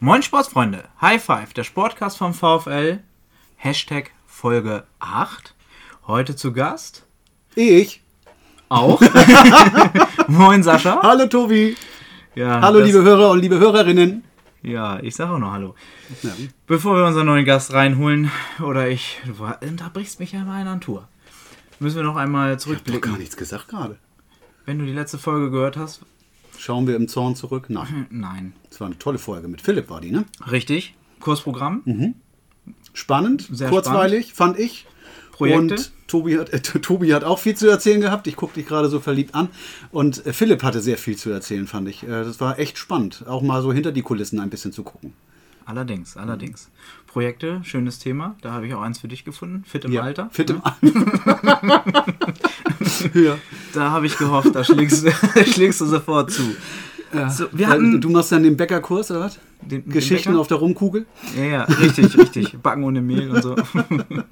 Moin Sportsfreunde, High Five, der Sportcast vom VfL, Hashtag Folge 8. Heute zu Gast Ich. auch. Moin Sascha. Hallo Tobi. Ja, Hallo liebe Hörer und liebe Hörerinnen. Ja, ich sage auch noch Hallo. Ja. Bevor wir unseren neuen Gast reinholen, oder ich, du unterbrichst mich ja mal in einer Tour. Müssen wir noch einmal Doch gar zurückblicken. nichts gesagt gerade. Wenn du die letzte Folge gehört hast, Schauen wir im Zorn zurück? Nein. nein. Das war eine tolle Folge. Mit Philipp war die, ne? Richtig. Kursprogramm, Spannend, Sehr kurzweilig, fand ich. Projekte. Und Tobi hat, äh, Tobi hat auch viel zu erzählen gehabt. Ich gucke dich gerade so verliebt an. Und äh, Philipp hatte sehr viel zu erzählen, fand ich. Äh, das war echt spannend, auch mal so hinter die Kulissen ein bisschen zu gucken. Allerdings, allerdings. Projekte, schönes Thema. Da habe ich auch eins für dich gefunden. Fit im Alter. Fit im ne? Alter. ja. Da habe ich gehofft, da schlägst, du- schlägst du sofort zu. So, wir hatten du machst dann den Bäckerkurs, oder was? den, den Geschichten Bäcker. auf der Rumkugel? Ja, ja, richtig, richtig. Backen ohne Mehl und so.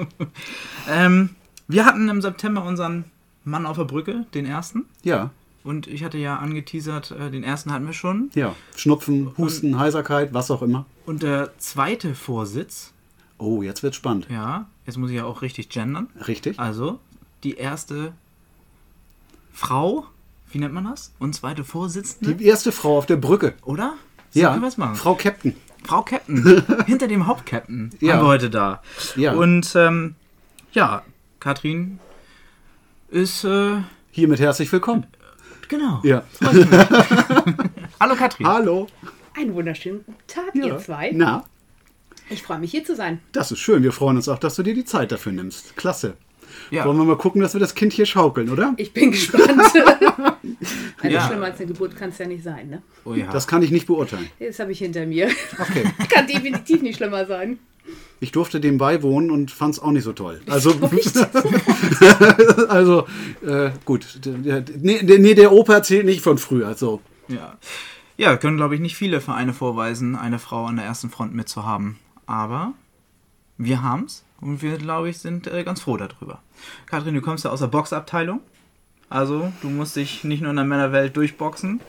ähm, wir hatten im September unseren Mann auf der Brücke, den ersten. Ja. Und ich hatte ja angeteasert, äh, den ersten hatten wir schon. Ja. Schnupfen, Husten, Heiserkeit, was auch immer. Und der zweite Vorsitz, Oh, jetzt wird's spannend. ja, jetzt muss ich ja auch richtig gendern. Richtig? Also, die erste Frau, wie nennt man das? Und zweite Vorsitzende, Die erste Frau auf der Brücke. oder? So Ja. können wir es machen. Frau Captain. Frau Captain, hinter dem Hauptcaptain, Ja. haben wir heute da. Ja. Und ähm, ja, Katrin ist, äh, Hiermit herzlich willkommen. genau. Ja. Hallo Katrin. Hallo. Einen wunderschönen guten Tag, Ja. ihr zwei. Na, Ich freue mich, hier zu sein. das ist schön. Wir freuen uns auch, dass du dir die Zeit dafür nimmst. Klasse. Ja. Wollen wir mal gucken, dass wir das Kind hier schaukeln, oder? Ich bin gespannt. also Ja. schlimmer als eine Geburt kann es ja nicht sein, ne? Oh ja. Das kann ich nicht beurteilen. Das habe ich hinter mir. Okay. kann definitiv nicht schlimmer sein. Ich durfte dem beiwohnen und fand es auch nicht so toll. Also, also äh, gut. Nee, der- nee, der Opa erzählt nicht von früher. So. ja. ja, können glaube ich nicht viele Vereine vorweisen, eine Frau an der ersten Front mitzuhaben. Aber wir haben's und wir glaube ich sind äh, ganz froh darüber. Katrin, du kommst ja aus der Boxabteilung. Also, du musst dich nicht nur in der Männerwelt durchboxen.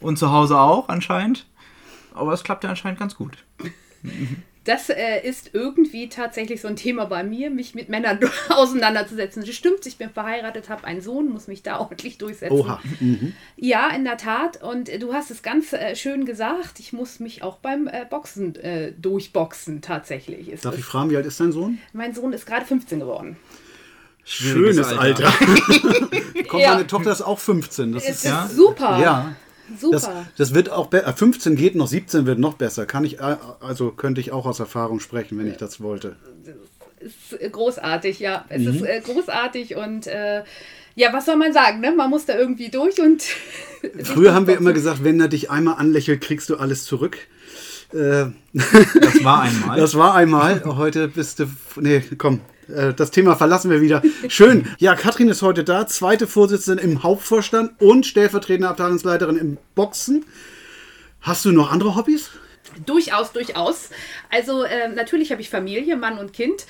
Und zu Hause auch anscheinend. Aber es klappt ja anscheinend ganz gut. Das äh, ist irgendwie tatsächlich so ein Thema bei mir, mich mit Männern auseinanderzusetzen. Das stimmt, ich bin verheiratet, habe einen Sohn, muss mich da ordentlich durchsetzen. Oha. Mhm. Ja, in der Tat. Und äh, du hast es ganz äh, schön gesagt. Ich muss mich auch beim äh, Boxen äh, durchboxen, tatsächlich. Es Darf ich ist, fragen, wie alt ist dein Sohn? mein Sohn ist gerade 15 geworden. Schönes Alter. Komm, Ja. meine Tochter ist auch 15. Das Es ist ist ja- super. ja. Super. Das, das wird auch be- äh, 15 geht noch, 17 wird noch besser. Kann ich äh, also könnte ich auch aus Erfahrung sprechen, wenn ich das wollte. ist äh, großartig, ja. Es Mhm. ist großartig und äh, ja, was soll man sagen, ne? Man muss da irgendwie durch und. Früher haben wir immer gesagt, wenn er dich einmal anlächelt, kriegst du alles zurück. Äh, Das war einmal. das war einmal. Heute bist du. Nee, komm. Äh, Das Thema verlassen wir wieder. Schön. Ja, Katrin ist heute da, zweite Vorsitzende im Hauptvorstand und stellvertretende Abteilungsleiterin im Boxen. Hast du noch andere Hobbys? Durchaus, durchaus. Also äh, natürlich habe ich Familie, Mann und Kind.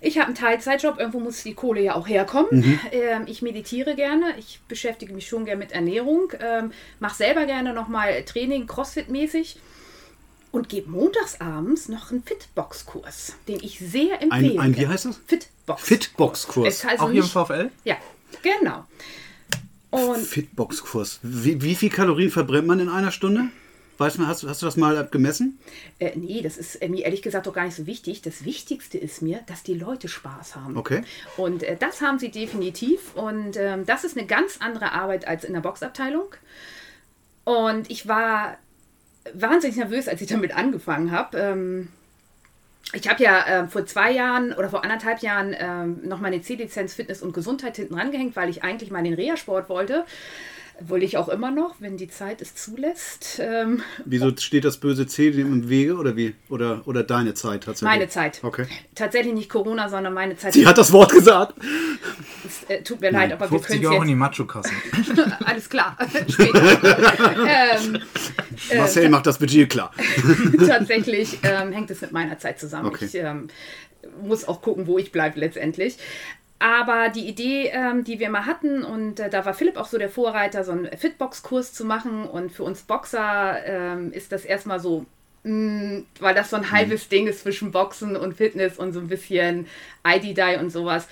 Ich habe einen Teilzeitjob, irgendwo muss die Kohle ja auch herkommen. Ähm, ich meditiere gerne, ich beschäftige mich schon gerne mit Ernährung, ähm, mache selber gerne nochmal Training, Crossfit-mäßig und gebe montagsabends noch einen Fitbox-Kurs, den ich sehr empfehle. Ein, ein wie heißt das? Fitbox. Fitbox-Kurs. Also auch hier im VfL? Ja, genau. Und Fitbox-Kurs. Wie, wie viel Kalorien verbrennt man in einer Stunde? Weißt du, hast, hast du das mal gemessen? Äh, nee, das ist äh, mir ehrlich gesagt doch gar nicht so wichtig. Das Wichtigste ist mir, dass die Leute Spaß haben. Okay. Und äh, das haben sie definitiv. Und ähm, das ist eine ganz andere Arbeit als in der Boxabteilung. Und ich war wahnsinnig nervös, als ich damit angefangen habe. Ähm, ich habe ja äh, vor zwei Jahren oder vor anderthalb Jahren ähm, noch meine C-Lizenz Fitness und Gesundheit hinten rangehängt, weil ich eigentlich mal den Reha-Sport wollte. Wollte ich auch immer noch, wenn die Zeit es zulässt. Ähm, Wieso steht das böse C dem im Wege oder wie? Oder, oder deine Zeit tatsächlich? meine Zeit. Okay. Tatsächlich nicht Corona, sondern meine Zeit. Sie hat das Wort gesagt. Es, äh, tut mir leid, aber wir 50 können Euro in die jetzt. Macho-Kasse. Alles klar. Später. ähm, Marcel macht das Budget klar. tatsächlich ähm, hängt es mit meiner Zeit zusammen. Okay. Ich ähm, muss auch gucken, wo ich bleibe letztendlich. Aber die Idee, ähm, die wir mal hatten, und äh, da war Philipp auch so der Vorreiter, so einen Fitbox-Kurs zu machen. Und für uns Boxer ähm, ist das erstmal so weil das so ein halbes Ding ist zwischen Boxen und Fitness und so ein bisschen ID-Die und sowas.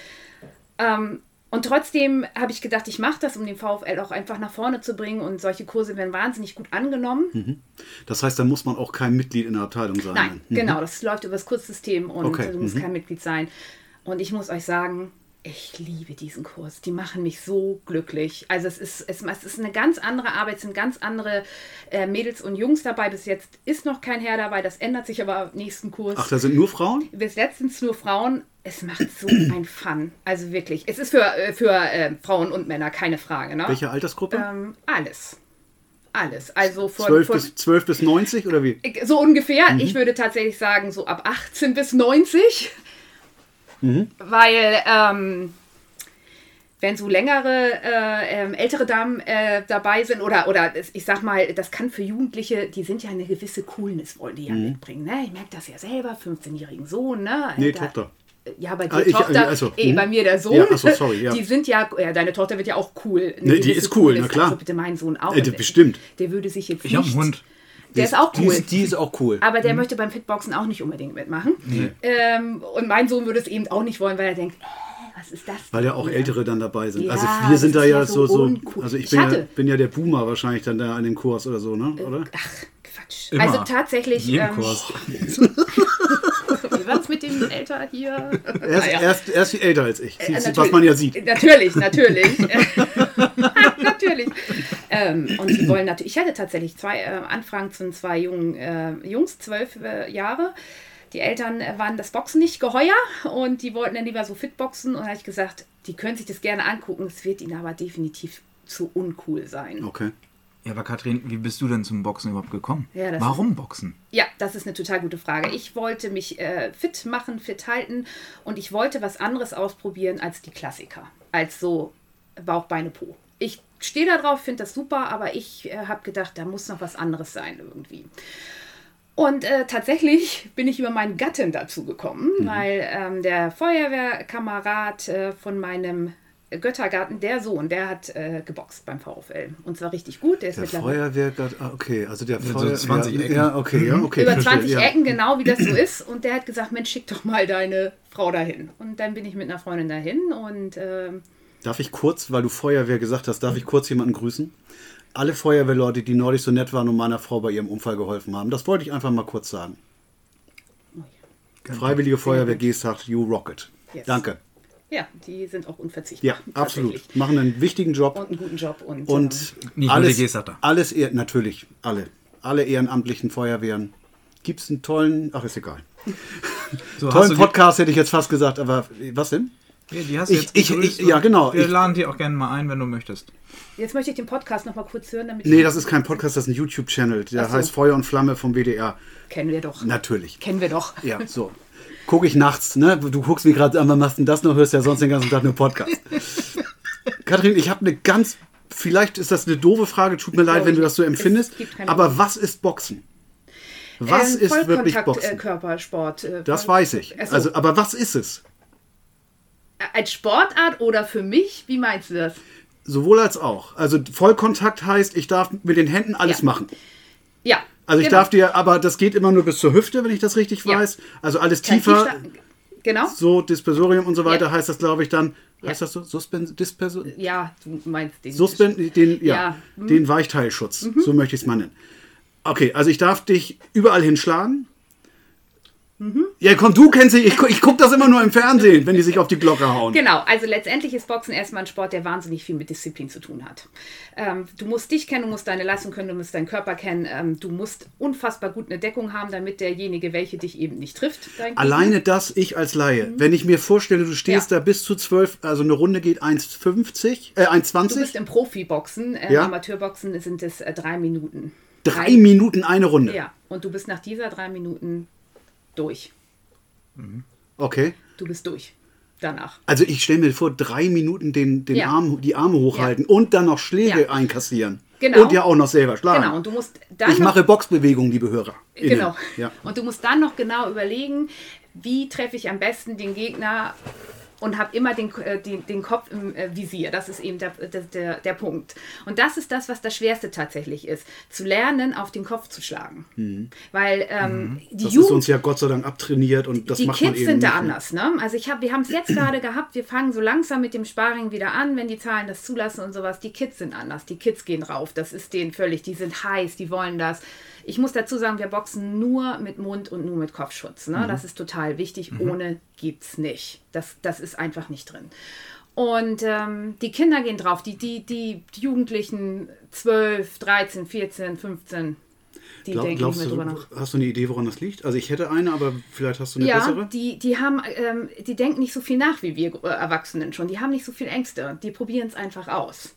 Ähm, und trotzdem habe ich gedacht, ich mache das, um den VfL auch einfach nach vorne zu bringen und solche Kurse werden wahnsinnig gut angenommen. Das heißt, da muss man auch kein Mitglied in der Abteilung sein. Nein, Mhm. genau, das läuft über das Kurzsystem und Okay, du musst mhm. kein Mitglied sein. Und ich muss euch sagen, ich liebe diesen Kurs. Die machen mich so glücklich. Also es ist, es, es ist eine ganz andere Arbeit, es sind ganz andere äh, Mädels und Jungs dabei. Bis jetzt ist noch kein Herr dabei, das ändert sich aber im nächsten Kurs. Ach, da sind nur Frauen? Bis letztens nur Frauen. Es macht so ein Fun. Also wirklich. Es ist für, äh, für äh, Frauen und Männer, keine Frage. Ne? Welche Altersgruppe? Ähm, alles. Alles. Also von, 12, von, bis, 12 bis 90 oder wie? so ungefähr. Ich würde tatsächlich sagen, so ab 18 bis 90. Weil, ähm, wenn so längere, äh, ähm, ältere Damen äh, dabei sind, oder, oder ich sag mal, das kann für Jugendliche, die sind ja eine gewisse Coolness, wollen die ja mitbringen. Ne? Ich merke das ja selber, 15-jährigen Sohn. Ne? Nee, Da- Tochter. Ja, bei dir Ah, ich- Tochter, also, eh, mhm. bei mir der Sohn. Ja, ach so, sorry, ja. Die sind ja, ja, deine Tochter wird ja auch cool. Nee, die ist cool, na klar. Also bitte mein Sohn auch. Äh, bestimmt. Der würde sich jetzt Ich habe nicht... einen Hund. Der ist auch Die cool. ist, die ist auch cool. Aber der möchte beim Fitboxen auch nicht unbedingt mitmachen. Ähm, und mein Sohn würde es eben auch nicht wollen, weil er denkt, äh, was ist das? Weil ja auch? Ältere dann dabei sind. Ja, also wir sind da ist ja so, so so also ich Ich bin ja, bin ja der Boomer wahrscheinlich dann da an dem Kurs oder so, ne? Oder? Ach, Quatsch. Immer. Also tatsächlich, ähm, Kurs. wie war es mit dem Älter hier? Er ist, Naja. er ist, er ist viel älter als ich. Äh, was man ja sieht. Natürlich, natürlich. natürlich. Ähm, und sie wollen natürlich, ich hatte tatsächlich zwei äh, Anfragen von zwei jungen äh, Jungs, zwölf äh, Jahre. Die Eltern äh, waren das Boxen nicht geheuer und die wollten dann lieber so Fitboxen. Und da habe ich gesagt, die können sich das gerne angucken. Es wird ihnen aber definitiv zu uncool sein. Okay. Ja, aber Katrin, wie bist du denn zum Boxen überhaupt gekommen? Ja, Warum Boxen? Ja, das ist eine total gute Frage. Ich wollte mich äh, fit machen, fit halten und ich wollte was anderes ausprobieren als die Klassiker. Als so Bauch, Beine, Po. Ich stehe da drauf, finde das super, aber ich äh, habe gedacht, da muss noch was anderes sein irgendwie. Und äh, tatsächlich bin ich über meinen Gatten dazu gekommen, weil ähm, der Feuerwehrkamerad äh, von meinem Göttergarten, der Sohn, der hat äh, geboxt beim VfL. Und zwar richtig gut. Der ist Der mittlerweile Feuerwehr, ah, okay, also der so Feuer, 20 ja, Ecken. Ja, okay, ja, okay. über verstehe, 20 ja. Ecken, genau wie das so ist. Und der hat gesagt, Mensch, schick doch mal deine Frau dahin. Und dann bin ich mit einer Freundin dahin und ähm, Darf ich kurz, weil du Feuerwehr gesagt hast, darf ich kurz jemanden grüßen? Alle Feuerwehrleute, die neulich so nett waren und meiner Frau bei ihrem Unfall geholfen haben. Das wollte ich einfach mal kurz sagen. Freiwillige Feuerwehr Geesthacht, you rock it. Yes. Danke. Ja, die sind auch unverzichtbar. Ja, absolut. Machen einen wichtigen Job. Und einen guten Job. Und, Und ähm, Nicht nur alles, alles eher, natürlich, alle. Alle ehrenamtlichen Feuerwehren. Gibt es einen tollen, ach ist egal. So, Tollen Podcast hätte ich jetzt fast gesagt, aber was denn? Ja, die hast du Ich- jetzt ich- ich- ja, genau. Wir Ich- laden die auch gerne mal ein, wenn du möchtest. jetzt möchte ich den Podcast noch mal kurz hören, damit Nee, das ist kein Podcast, das ist ein YouTube-Channel. Der so. heißt Feuer und Flamme vom WDR. kennen wir doch. Natürlich. Kennen wir doch. Ja, so. Gucke ich nachts, ne? Du guckst mich gerade an, wann machst du denn das noch? Hörst ja sonst den ganzen Tag nur Podcast. Kathrin, ich habe eine ganz, vielleicht ist das eine doofe Frage, tut mir leid, glaube wenn du ich das so empfindest. Aber was ist Boxen? Was Ähm, ist wirklich Vollkontakt, Boxen? Äh, Körpersport. Äh, das weiß ich. So. Also, aber was ist es? Als Sportart oder für mich? Wie meinst du das? Sowohl als auch. Also Vollkontakt heißt, ich darf mit den Händen alles Ja. machen. Ja. Also ich genau. darf dir, aber das geht immer nur bis zur Hüfte, wenn ich das richtig Ja. weiß. Also alles Kein tiefer, Tiefschlag- Genau. so Dispersorium und so weiter Ja. heißt das, glaube ich, dann. Ja. Heißt das so? Suspen Disperso Ja, du meinst den. Suspen den, ja, Ja. Mhm. den Weichteilschutz. So möchte ich es mal nennen. Okay, also ich darf dich überall hinschlagen. Mhm. Ja, komm, du kennst dich. Ich, gu- ich gucke das immer nur im Fernsehen, wenn die sich auf die Glocke hauen. Genau, also letztendlich ist Boxen erstmal ein Sport, der wahnsinnig viel mit Disziplin zu tun hat. Ähm, du musst dich kennen, du musst deine Leistung können, du musst deinen Körper kennen, ähm, du musst unfassbar gut eine Deckung haben, damit derjenige, welche dich eben nicht trifft. dein. Alleine das, ich als Laie, wenn ich mir vorstelle, du stehst Mhm. Ja. da bis zu 12, also eine Runde geht 1,50, äh, Du 1,20, bist im Profiboxen, äh, Ja. Amateurboxen sind es äh, drei Minuten. drei Minuten eine Runde. Ja, und du bist nach dieser drei Minuten durch. Okay. Du bist durch. Danach. Also ich stelle mir vor, drei Minuten den, den Ja. Arm, die Arme hochhalten und dann noch Schläge Ja. einkassieren. Genau. Und ja auch noch selber schlagen. Genau, und du musst dann ich mache Boxbewegungen, liebe Hörer. Genau. Ja. Und du musst dann noch genau überlegen, wie treffe ich am besten den Gegner und habe immer den, äh, den, den Kopf im äh, Visier. Das ist eben der, der, der, der Punkt. Und das ist das, was das Schwerste tatsächlich ist. Zu lernen, auf den Kopf zu schlagen. Mhm. Weil ähm, die Das ist Jugend uns ja Gott sei Dank abtrainiert und das die macht man Kids eben sind da anders, ne? Also ich hab, wir haben es jetzt gerade gehabt, wir fangen so langsam mit dem Sparring wieder an, wenn die Zahlen das zulassen und sowas. Die Kids sind anders, die Kids gehen rauf, das ist denen völlig, die sind heiß, die wollen das. Ich muss dazu sagen, wir boxen nur mit Mund und nur mit Kopfschutz. Ne? Das ist total wichtig. Ohne gibt's nicht. Das, das ist einfach nicht drin. Und ähm, die Kinder gehen drauf, die, die, die, Jugendlichen 12, 13, 14, 15, die Glaub, denken nicht glaubst mehr du, drüber nach. hast du eine Idee, woran das liegt? Also ich hätte eine, aber vielleicht hast du eine Ja, bessere. die, die haben, ähm, die denken nicht so viel nach wie wir äh, Erwachsenen schon. Die haben nicht so viel Ängste. Die probieren es einfach aus.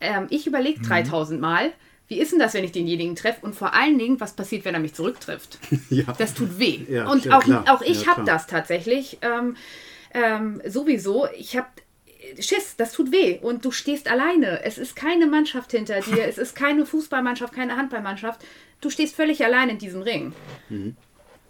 Ähm, ich überlege Mhm. 3000 Mal, wie ist denn das, wenn ich denjenigen treffe? Und vor allen Dingen, was passiert, wenn er mich zurücktrifft? Ja. Das tut weh. Ja, und ja, auch, klar. auch ich Ja, habe das tatsächlich. Ähm, ähm, sowieso. Ich habe Schiss, das tut weh. Und du stehst alleine. Es ist keine Mannschaft hinter dir. es ist keine Fußballmannschaft, keine Handballmannschaft. Du stehst völlig allein in diesem Ring.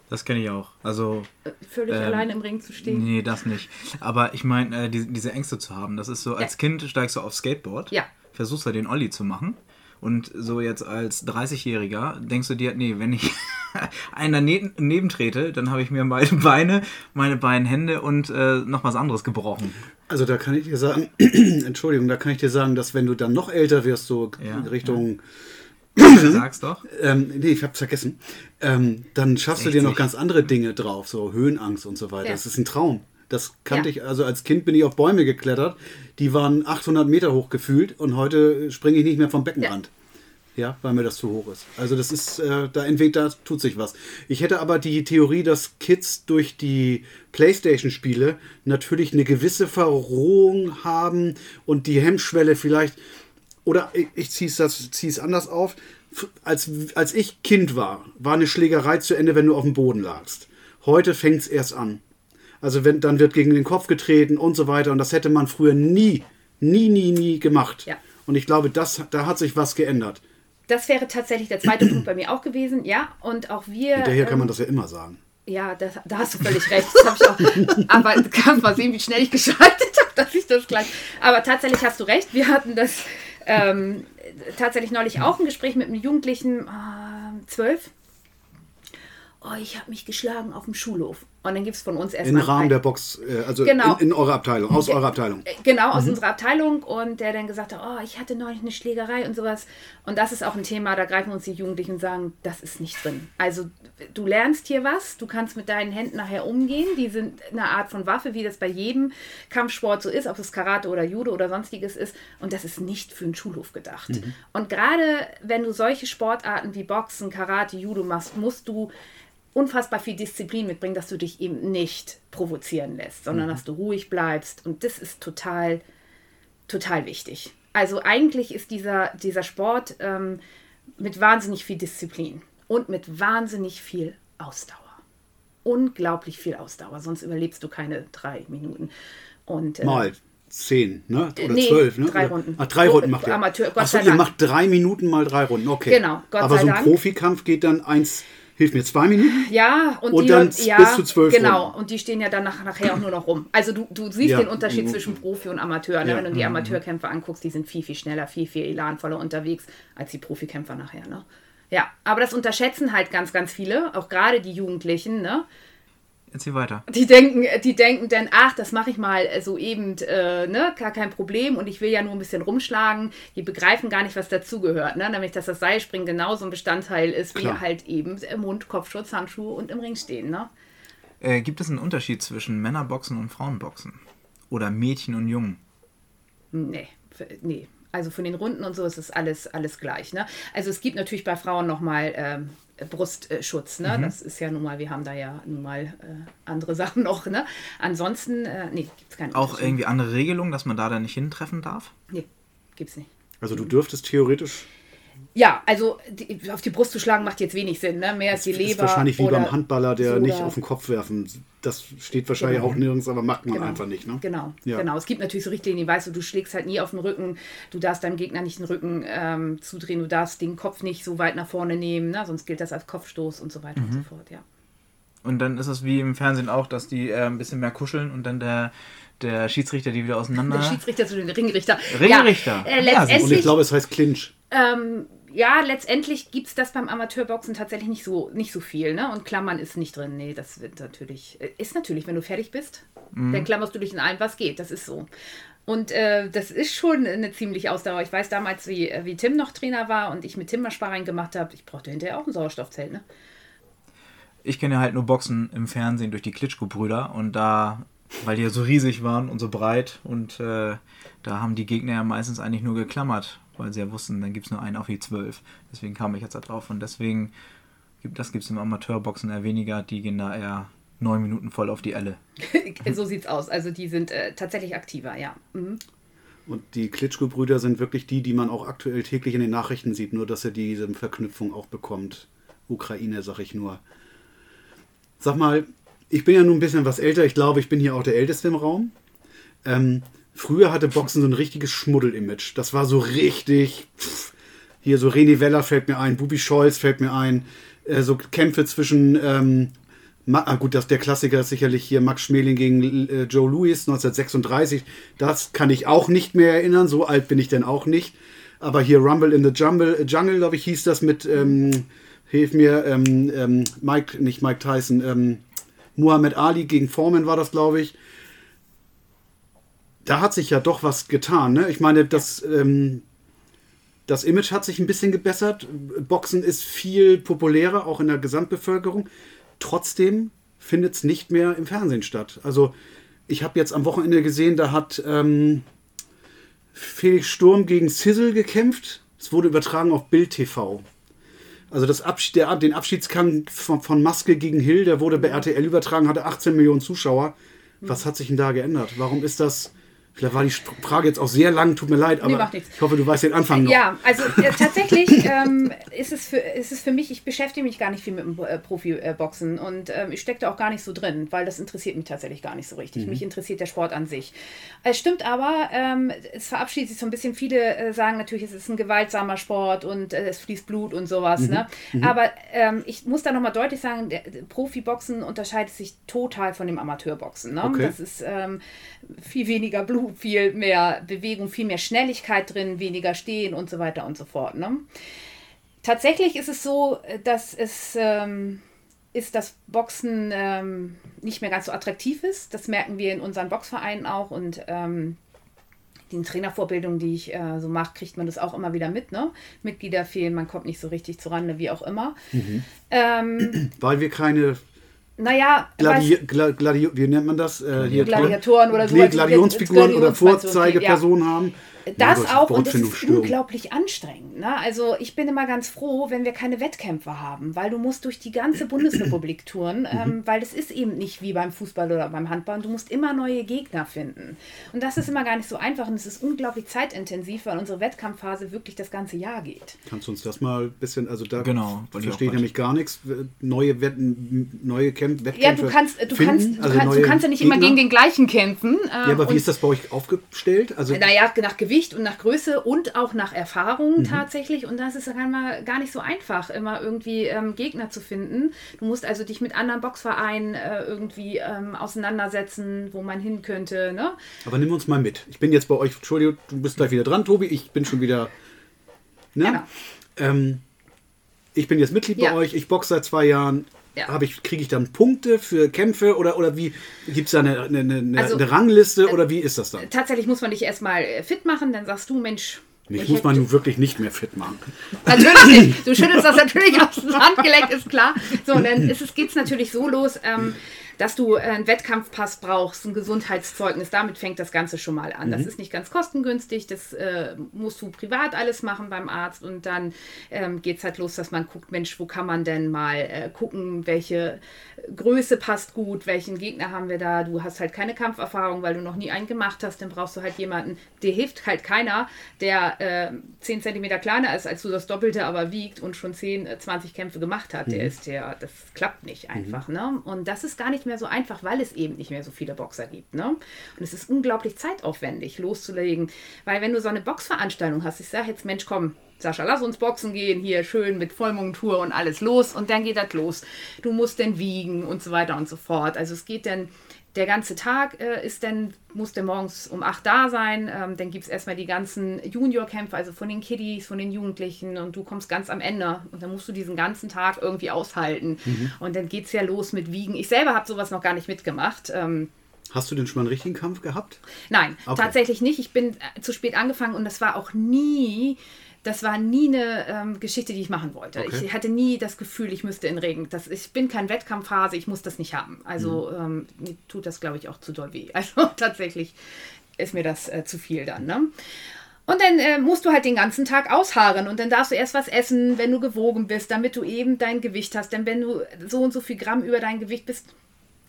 Das kenne ich auch. Also, Völlig Ähm, allein im Ring zu stehen. nee, das nicht. Aber ich meine, äh, diese, diese Ängste zu haben, das ist so, als Ja. Kind steigst du aufs Skateboard, Ja. versuchst da den Olli zu machen. Und so jetzt als 30-Jähriger denkst du dir, nee, wenn ich einen daneben neben trete, dann habe ich mir meine Beine, meine beiden Hände und äh, noch was anderes gebrochen. Also da kann ich dir sagen, Entschuldigung, da kann ich dir sagen, dass wenn du dann noch älter wirst, so Ja, in Richtung, Sag's doch. ähm, nee, ich hab's vergessen, ähm, dann schaffst du dir noch 60. ganz andere Dinge drauf, so Höhenangst und so weiter. Ja. Das ist ein Traum. Das kannte Ja. ich, also als Kind bin ich auf Bäume geklettert, die waren 800 Meter hoch gefühlt und heute springe ich nicht mehr vom Beckenrand. Ja, weil mir das zu hoch ist. Also das ist, äh, da entweder da tut sich was. Ich hätte aber die Theorie, dass Kids durch die Playstation-Spiele natürlich eine gewisse Verrohung haben und die Hemmschwelle vielleicht, oder ich, ich ziehe es anders auf, als, als ich Kind war, war eine Schlägerei zu Ende, wenn du auf dem Boden lagst. Heute fängt es erst an. Also wenn, dann wird gegen den Kopf getreten und so weiter und das hätte man früher nie, nie, nie, nie gemacht. Ja. Und ich glaube, das, da hat sich was geändert. Das wäre tatsächlich der zweite Punkt bei mir auch gewesen, ja. Und auch wir. Hinterher kann ähm, man das ja immer sagen. Ja, das, da hast du völlig recht. Aber du kannst mal sehen, wie schnell ich geschaltet habe, dass ich das gleich. Aber tatsächlich hast du recht. Wir hatten das ähm, tatsächlich neulich auch ein Gespräch mit einem Jugendlichen, äh, zwölf. Oh, ich habe mich geschlagen auf dem Schulhof. Und dann gibt es von uns Im erstmal. Rahmen ein- der Box, äh, also Genau. in, in eurer Abteilung, aus eurer Abteilung. Genau, aus unserer Abteilung und der dann gesagt hat, oh, ich hatte neulich eine Schlägerei und sowas. Und das ist auch ein Thema, da greifen uns die Jugendlichen und sagen, das ist nicht drin. Also du lernst hier was, du kannst mit deinen Händen nachher umgehen, die sind eine Art von Waffe, wie das bei jedem Kampfsport so ist, ob es Karate oder Judo oder sonstiges ist. Und das ist nicht für den Schulhof gedacht. Und gerade wenn du solche Sportarten wie Boxen, Karate, Judo machst, musst du unfassbar viel Disziplin mitbringen, dass du dich eben nicht provozieren lässt, sondern dass du ruhig bleibst. Und das ist total, total wichtig. Also eigentlich ist dieser, dieser Sport ähm, mit wahnsinnig viel Disziplin und mit wahnsinnig viel Ausdauer. Unglaublich viel Ausdauer, sonst überlebst du keine drei Minuten. Und, äh, Mal zehn, ne? Oder Nee, zwölf, ne? drei Runden. Ach, drei Runden macht ihr. Amateur, Gott Achso, ihr macht drei Minuten mal drei Runden, okay. Genau, Gott Aber sei so ein Dank. Profikampf geht dann eins, hilf mir, zwei Minuten? Ja, und, Und die dann ja, bis zu zwölf Genau, Runden. und die stehen ja dann nach, nachher auch nur noch rum. Also du, du siehst Ja. den Unterschied Mhm. zwischen Profi und Amateur. Ne? Ja. Wenn du die Amateurkämpfer anguckst, die sind viel, viel schneller, viel, viel elanvoller unterwegs als die Profikämpfer nachher. Ne? Ja, aber das unterschätzen halt ganz, ganz viele, auch gerade die Jugendlichen. Ne? Erzähl weiter. Die denken, die denken dann, ach, das mache ich mal so eben, äh, ne, gar kein Problem und ich will ja nur ein bisschen rumschlagen. Die begreifen gar nicht, was dazugehört, ne? Nämlich, dass das Seilspringen genauso ein Bestandteil ist, Klar. wie halt eben äh, Mund, Kopfschutz, Handschuhe und im Ring stehen, ne? Äh, gibt es einen Unterschied zwischen Männerboxen und Frauenboxen? Oder Mädchen und Jungen? Nee, nee. Also von den Runden und so ist es alles, alles gleich. Ne? Also es gibt natürlich bei Frauen nochmal ähm, Brustschutz. Ne? Das ist ja nun mal, wir haben da ja nun mal äh, andere Sachen noch. Ne? Ansonsten, äh, nee, gibt es keine Auch irgendwie andere Regelungen, dass man da dann nicht hintreffen darf? Nee, gibt's nicht. Also du dürftest theoretisch, Ja, also die, auf die Brust zu schlagen macht jetzt wenig Sinn. Ne? Mehr ist die ist Leber. wahrscheinlich wie beim Handballer, der nicht auf den Kopf werfen. Das steht wahrscheinlich Genau. auch nirgends, aber macht man Genau. einfach nicht. Ne? Genau, Ja. genau. Es gibt natürlich so Richtlinien, weißt du, du schlägst halt nie auf den Rücken, du darfst deinem Gegner nicht den Rücken ähm, zudrehen, du darfst den Kopf nicht so weit nach vorne nehmen, ne? sonst gilt das als Kopfstoß und so weiter und so fort, ja. Und dann ist es wie im Fernsehen auch, dass die äh, ein bisschen mehr kuscheln und dann der, der Schiedsrichter die wieder auseinander. Der Schiedsrichter zu den Ringrichter. Ringrichter. Ja, äh, Ja, letztendlich, Und ich glaube, es heißt Clinch. ähm, ja, letztendlich gibt es das beim Amateurboxen tatsächlich nicht so, nicht so viel. Ne? Und Klammern ist nicht drin. Nee, das wird natürlich, äh, ist natürlich, wenn du fertig bist, dann klammerst du dich in allem, was geht. Das ist so. Und äh, das ist schon eine ziemliche Ausdauer. Ich weiß damals, wie, äh, wie Tim noch Trainer war und ich mit Tim mal Sparring gemacht habe. Ich brauchte hinterher auch ein Sauerstoffzelt. Ne? Ich kenne ja halt nur Boxen im Fernsehen durch die Klitschko-Brüder und da, weil die ja so riesig waren und so breit und äh, da haben die Gegner ja meistens eigentlich nur geklammert, weil sie ja wussten, dann gibt es nur einen auf die 12. Deswegen kam ich jetzt da drauf und deswegen, gibt das gibt es im Amateurboxen eher weniger, die gehen da eher neun Minuten voll auf die Elle. so sieht's aus. Also die sind äh, tatsächlich aktiver, ja. Mhm. Und die Klitschko-Brüder sind wirklich die, die man auch aktuell täglich in den Nachrichten sieht, nur dass er diese Verknüpfung auch bekommt. Ukraine, sag ich nur. Sag mal, ich bin ja nun ein bisschen was älter, ich glaube, ich bin hier auch der Älteste im Raum. Ähm, früher hatte Boxen so ein richtiges Schmuddel-Image. Das war so richtig. Pff, hier so René Weller fällt mir ein, Bubi Scholz fällt mir ein. Äh, so Kämpfe zwischen. Ähm, ah, gut, das, der Klassiker ist sicherlich hier Max Schmeling gegen äh, Joe Louis 1936. Das kann ich auch nicht mehr erinnern. So alt bin ich denn auch nicht. Aber hier Rumble in the Jungle, äh, Jungle glaube ich, hieß das mit, ähm, hilf mir, ähm, ähm, Mike, nicht Mike Tyson, ähm, Muhammad Ali gegen Foreman war das, glaube ich. Da hat sich ja doch was getan. Ne? Ich meine, das, ähm, das Image hat sich ein bisschen gebessert. Boxen ist viel populärer, auch in der Gesamtbevölkerung. Trotzdem findet es nicht mehr im Fernsehen statt. Also ich habe jetzt am Wochenende gesehen, da hat ähm, Felix Sturm gegen Sizzle gekämpft. Es wurde übertragen auf Bild TV. Also das Abschied, der, den Abschiedskampf von, von Maske gegen Hill, der wurde bei RTL übertragen, hatte 18 Millionen Zuschauer. Was hat sich denn da geändert? Warum ist das? Vielleicht war die Frage jetzt auch sehr lang, tut mir leid, aber nichts. ich hoffe, du weißt den Anfang noch. Ja, also äh, tatsächlich ähm, ist, es für, ist es für mich, ich beschäftige mich gar nicht viel mit dem äh, Profi-Boxen und ähm, ich stecke da auch gar nicht so drin, weil das interessiert mich tatsächlich gar nicht so richtig. Mich interessiert der Sport an sich. Es stimmt aber, ähm, es verabschiedet sich so ein bisschen, viele äh, sagen natürlich, es ist ein gewaltsamer Sport und äh, es fließt Blut und sowas. Ne? Aber ähm, ich muss da nochmal deutlich sagen, der, der Profiboxen unterscheidet sich total von dem Amateurboxen. Ne? Okay. Das ist ähm, viel weniger Blut, viel mehr Bewegung, viel mehr Schnelligkeit drin, weniger Stehen und so weiter und so fort. Ne? Tatsächlich ist es so, dass es ähm, ist, dass Boxen ähm, nicht mehr ganz so attraktiv ist. Das merken wir in unseren Boxvereinen auch und ähm, den Trainervorbildungen, die ich äh, so mache, kriegt man das auch immer wieder mit. Ne? Mitglieder fehlen, man kommt nicht so richtig zurande, wie auch immer. Ähm, Weil wir keine naja, Gladi Gla Gladi wie nennt man das? Äh, hier Gladiatoren oder so. Nee, Gladionsfiguren oder Vorzeigepersonen haben. Das Gott, auch und es Wortfindung ist unglaublich anstrengend. Ne? Also ich bin immer ganz froh, wenn wir keine Wettkämpfe haben, weil du musst durch die ganze Bundesrepublik touren, Mhm. ähm, weil das ist eben nicht wie beim Fußball oder beim Handball. Du musst immer neue Gegner finden. Und das ist immer gar nicht so einfach und es ist unglaublich zeitintensiv, weil unsere Wettkampfphase wirklich das ganze Jahr geht. Kannst du uns das mal ein bisschen, also da Genau, verstehe ich nämlich gar nichts. Neue Wetten, neue Camp Ja, Wettkämpfe du kannst, du finden, kannst, du also kannst, du kannst ja nicht immer Gegner. gegen den gleichen kämpfen. ähm, Ja, aber wie und- ist das bei euch aufgestellt? Also Naja, nach Gewicht und nach Größe und auch nach Erfahrung Mhm. tatsächlich. Und das ist dann mal gar nicht so einfach, immer irgendwie ähm, Gegner zu finden. Du musst also dich mit anderen Boxvereinen äh, irgendwie ähm, auseinandersetzen, wo man hin könnte. Ne? Aber nimm uns mal mit. Ich bin jetzt bei euch, Entschuldigung, du bist gleich wieder dran, Tobi. Ich bin schon wieder. Ne? Genau. Ähm, ich bin jetzt Mitglied Ja. bei euch, ich boxe seit zwei Jahren. Ja. Ich, kriege ich dann Punkte für Kämpfe oder, oder wie gibt es da eine, eine, eine, Also, eine Rangliste oder wie ist das dann? Tatsächlich muss man dich erstmal äh, fit machen, dann sagst du, Mensch. Mich ich muss man nun wirklich nicht mehr fit machen. Natürlich nicht. Du schüttelst das natürlich aus dem Handgelenk, ist klar. So, und dann geht es natürlich so los, ähm, dass du äh, einen Wettkampfpass brauchst, ein Gesundheitszeugnis. Damit fängt das Ganze schon mal an. Das ist nicht ganz kostengünstig. Das äh, musst du privat alles machen beim Arzt. Und dann ähm, geht es halt los, dass man guckt, Mensch, wo kann man denn mal äh, gucken, welche Größe passt gut, welchen Gegner haben wir da. Du hast halt keine Kampferfahrung, weil du noch nie einen gemacht hast. Dann brauchst du halt jemanden, dir hilft halt keiner, der äh, 10 cm kleiner ist als du das Doppelte, aber wiegt und schon 10, äh, 20 Kämpfe gemacht hat. Der ist der, das klappt nicht einfach. Ne? Und das ist gar nicht mehr so einfach, weil es eben nicht mehr so viele Boxer gibt. Ne? Und es ist unglaublich zeitaufwendig loszulegen. Weil wenn du so eine Boxveranstaltung hast, ich sage jetzt, Mensch, komm, Sascha, lass uns boxen gehen, hier schön mit Vollmontur und alles los. Und dann geht das los. Du musst dann wiegen und so weiter und so fort. Also es geht dann der ganze Tag äh, ist dann, muss der morgens um 8 da sein. Ähm, dann gibt es erstmal die ganzen Juniorkämpfe, also von den Kiddies, von den Jugendlichen und du kommst ganz am Ende und dann musst du diesen ganzen Tag irgendwie aushalten. Mhm. Und dann geht es ja los mit Wiegen. Ich selber habe sowas noch gar nicht mitgemacht. Ähm, Hast du denn schon mal einen richtigen Kampf gehabt? Nein, okay. tatsächlich nicht. Ich bin äh, zu spät angefangen und das war auch nie das war nie eine ähm, Geschichte, die ich machen wollte. Okay. Ich hatte nie das Gefühl, ich müsste in Regen. Das, ich bin kein Wettkampfphase, ich muss das nicht haben. Also mhm. ähm, tut das, glaube ich, auch zu doll weh. Also tatsächlich ist mir das äh, zu viel dann. Ne? Und dann äh, musst du halt den ganzen Tag ausharren und dann darfst du erst was essen, wenn du gewogen bist, damit du eben dein Gewicht hast. Denn wenn du so und so viel Gramm über dein Gewicht bist,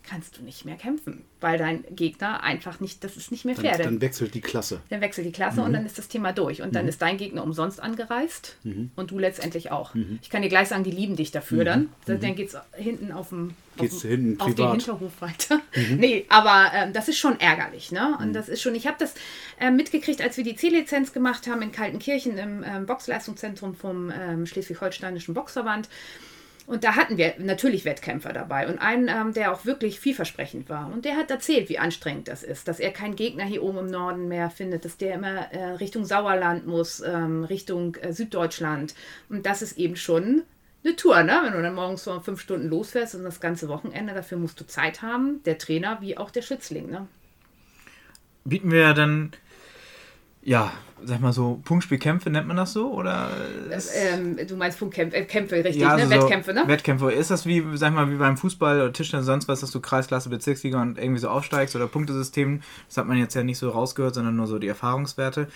kannst du nicht mehr kämpfen, weil dein Gegner einfach nicht, das ist nicht mehr fair. Dann, dann wechselt die Klasse. Dann wechselt die Klasse mhm. und dann ist das Thema durch. Und dann mhm. ist dein Gegner umsonst angereist mhm. und du letztendlich auch. Mhm. Ich kann dir gleich sagen, die lieben dich dafür mhm. dann. Dann mhm. geht es hinten auf dem Geht's auf, hinten auf den Hinterhof weiter. Nee, aber ähm, das ist schon ärgerlich. Ne? Und das ist schon, ich habe das äh, mitgekriegt, als wir die C-Lizenz gemacht haben in Kaltenkirchen im ähm, Boxleistungszentrum vom ähm, Schleswig-Holsteinischen Boxverband. Und da hatten wir natürlich Wettkämpfer dabei und einen, ähm, der auch wirklich vielversprechend war. Und der hat erzählt, wie anstrengend das ist, dass er keinen Gegner hier oben im Norden mehr findet, dass der immer äh, Richtung Sauerland muss, ähm, Richtung äh, Süddeutschland. Und das ist eben schon eine Tour, ne? Wenn du dann morgens so fünf Stunden losfährst und das ganze Wochenende, dafür musst du Zeit haben, der Trainer wie auch der Schützling, ne? Bieten wir dann ja, sag mal so, Punktspielkämpfe nennt man das so? Oder ähm, du meinst Punktkämpfe, äh, Kämpfe, richtig, ja, also ne? Wettkämpfe, ne? Wettkämpfe. Ist das wie, sag mal, wie beim Fußball oder Tischtennis sonst was, dass du Kreisklasse, Bezirksliga und irgendwie so aufsteigst oder Punktesystem? Das hat man jetzt ja nicht so rausgehört, sondern nur so die Erfahrungswerte.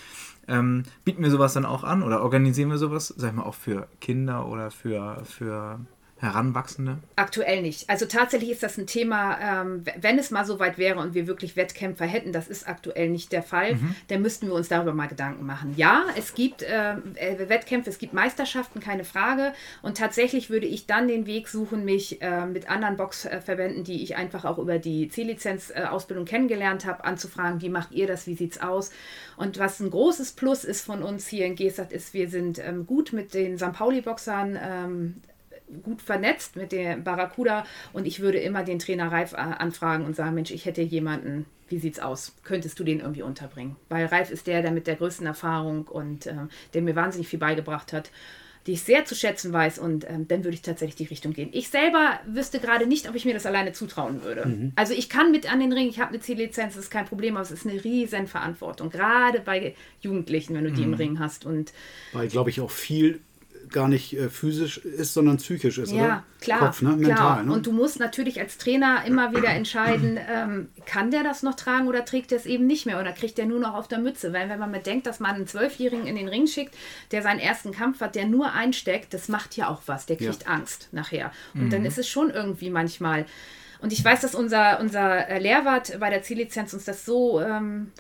Ähm, bieten wir sowas dann auch an oder organisieren wir sowas, sag mal, auch für Kinder oder für, für Heranwachsende? Aktuell nicht. Also tatsächlich ist das ein Thema, ähm, wenn es mal so weit wäre und wir wirklich Wettkämpfer hätten, das ist aktuell nicht der Fall, mhm. dann müssten wir uns darüber mal Gedanken machen. Ja, es gibt äh, äh, Wettkämpfe, es gibt Meisterschaften, keine Frage. Und tatsächlich würde ich dann den Weg suchen, mich äh, mit anderen Boxverbänden, die ich einfach auch über die C-Lizenz-Ausbildung kennengelernt habe, anzufragen, wie macht ihr das, wie sieht es aus? Und was ein großes Plus ist von uns hier in Gesat, ist, wir sind ähm, gut mit den St. Pauli-Boxern ähm, gut vernetzt mit dem Barracuda und ich würde immer den Trainer Reif äh, anfragen und sagen, Mensch, ich hätte jemanden, wie sieht's aus? Könntest du den irgendwie unterbringen? Weil Reif ist der, der mit der größten Erfahrung und äh, der mir wahnsinnig viel beigebracht hat, die ich sehr zu schätzen weiß und ähm, dann würde ich tatsächlich die Richtung gehen. Ich selber wüsste gerade nicht, ob ich mir das alleine zutrauen würde. Mhm. Also ich kann mit an den Ring, ich habe eine Ziellizenz, das ist kein Problem, aber es ist eine riesen Verantwortung, gerade bei Jugendlichen, wenn du die mhm. im Ring hast. Und weil, glaube ich, auch viel gar nicht äh, physisch ist, sondern psychisch ist, ja, oder? klar. Kopf, ne? Mental, klar. Ne? Und du musst natürlich als Trainer immer wieder entscheiden, ähm, kann der das noch tragen oder trägt er es eben nicht mehr oder kriegt der nur noch auf der Mütze? Weil wenn man bedenkt, dass man einen Zwölfjährigen in den Ring schickt, der seinen ersten Kampf hat, der nur einsteckt, das macht ja auch was. Der kriegt ja. Angst nachher. Und mhm. dann ist es schon irgendwie manchmal. Und ich weiß, dass unser, unser Lehrwart bei der Ziellizenz uns das so ähm,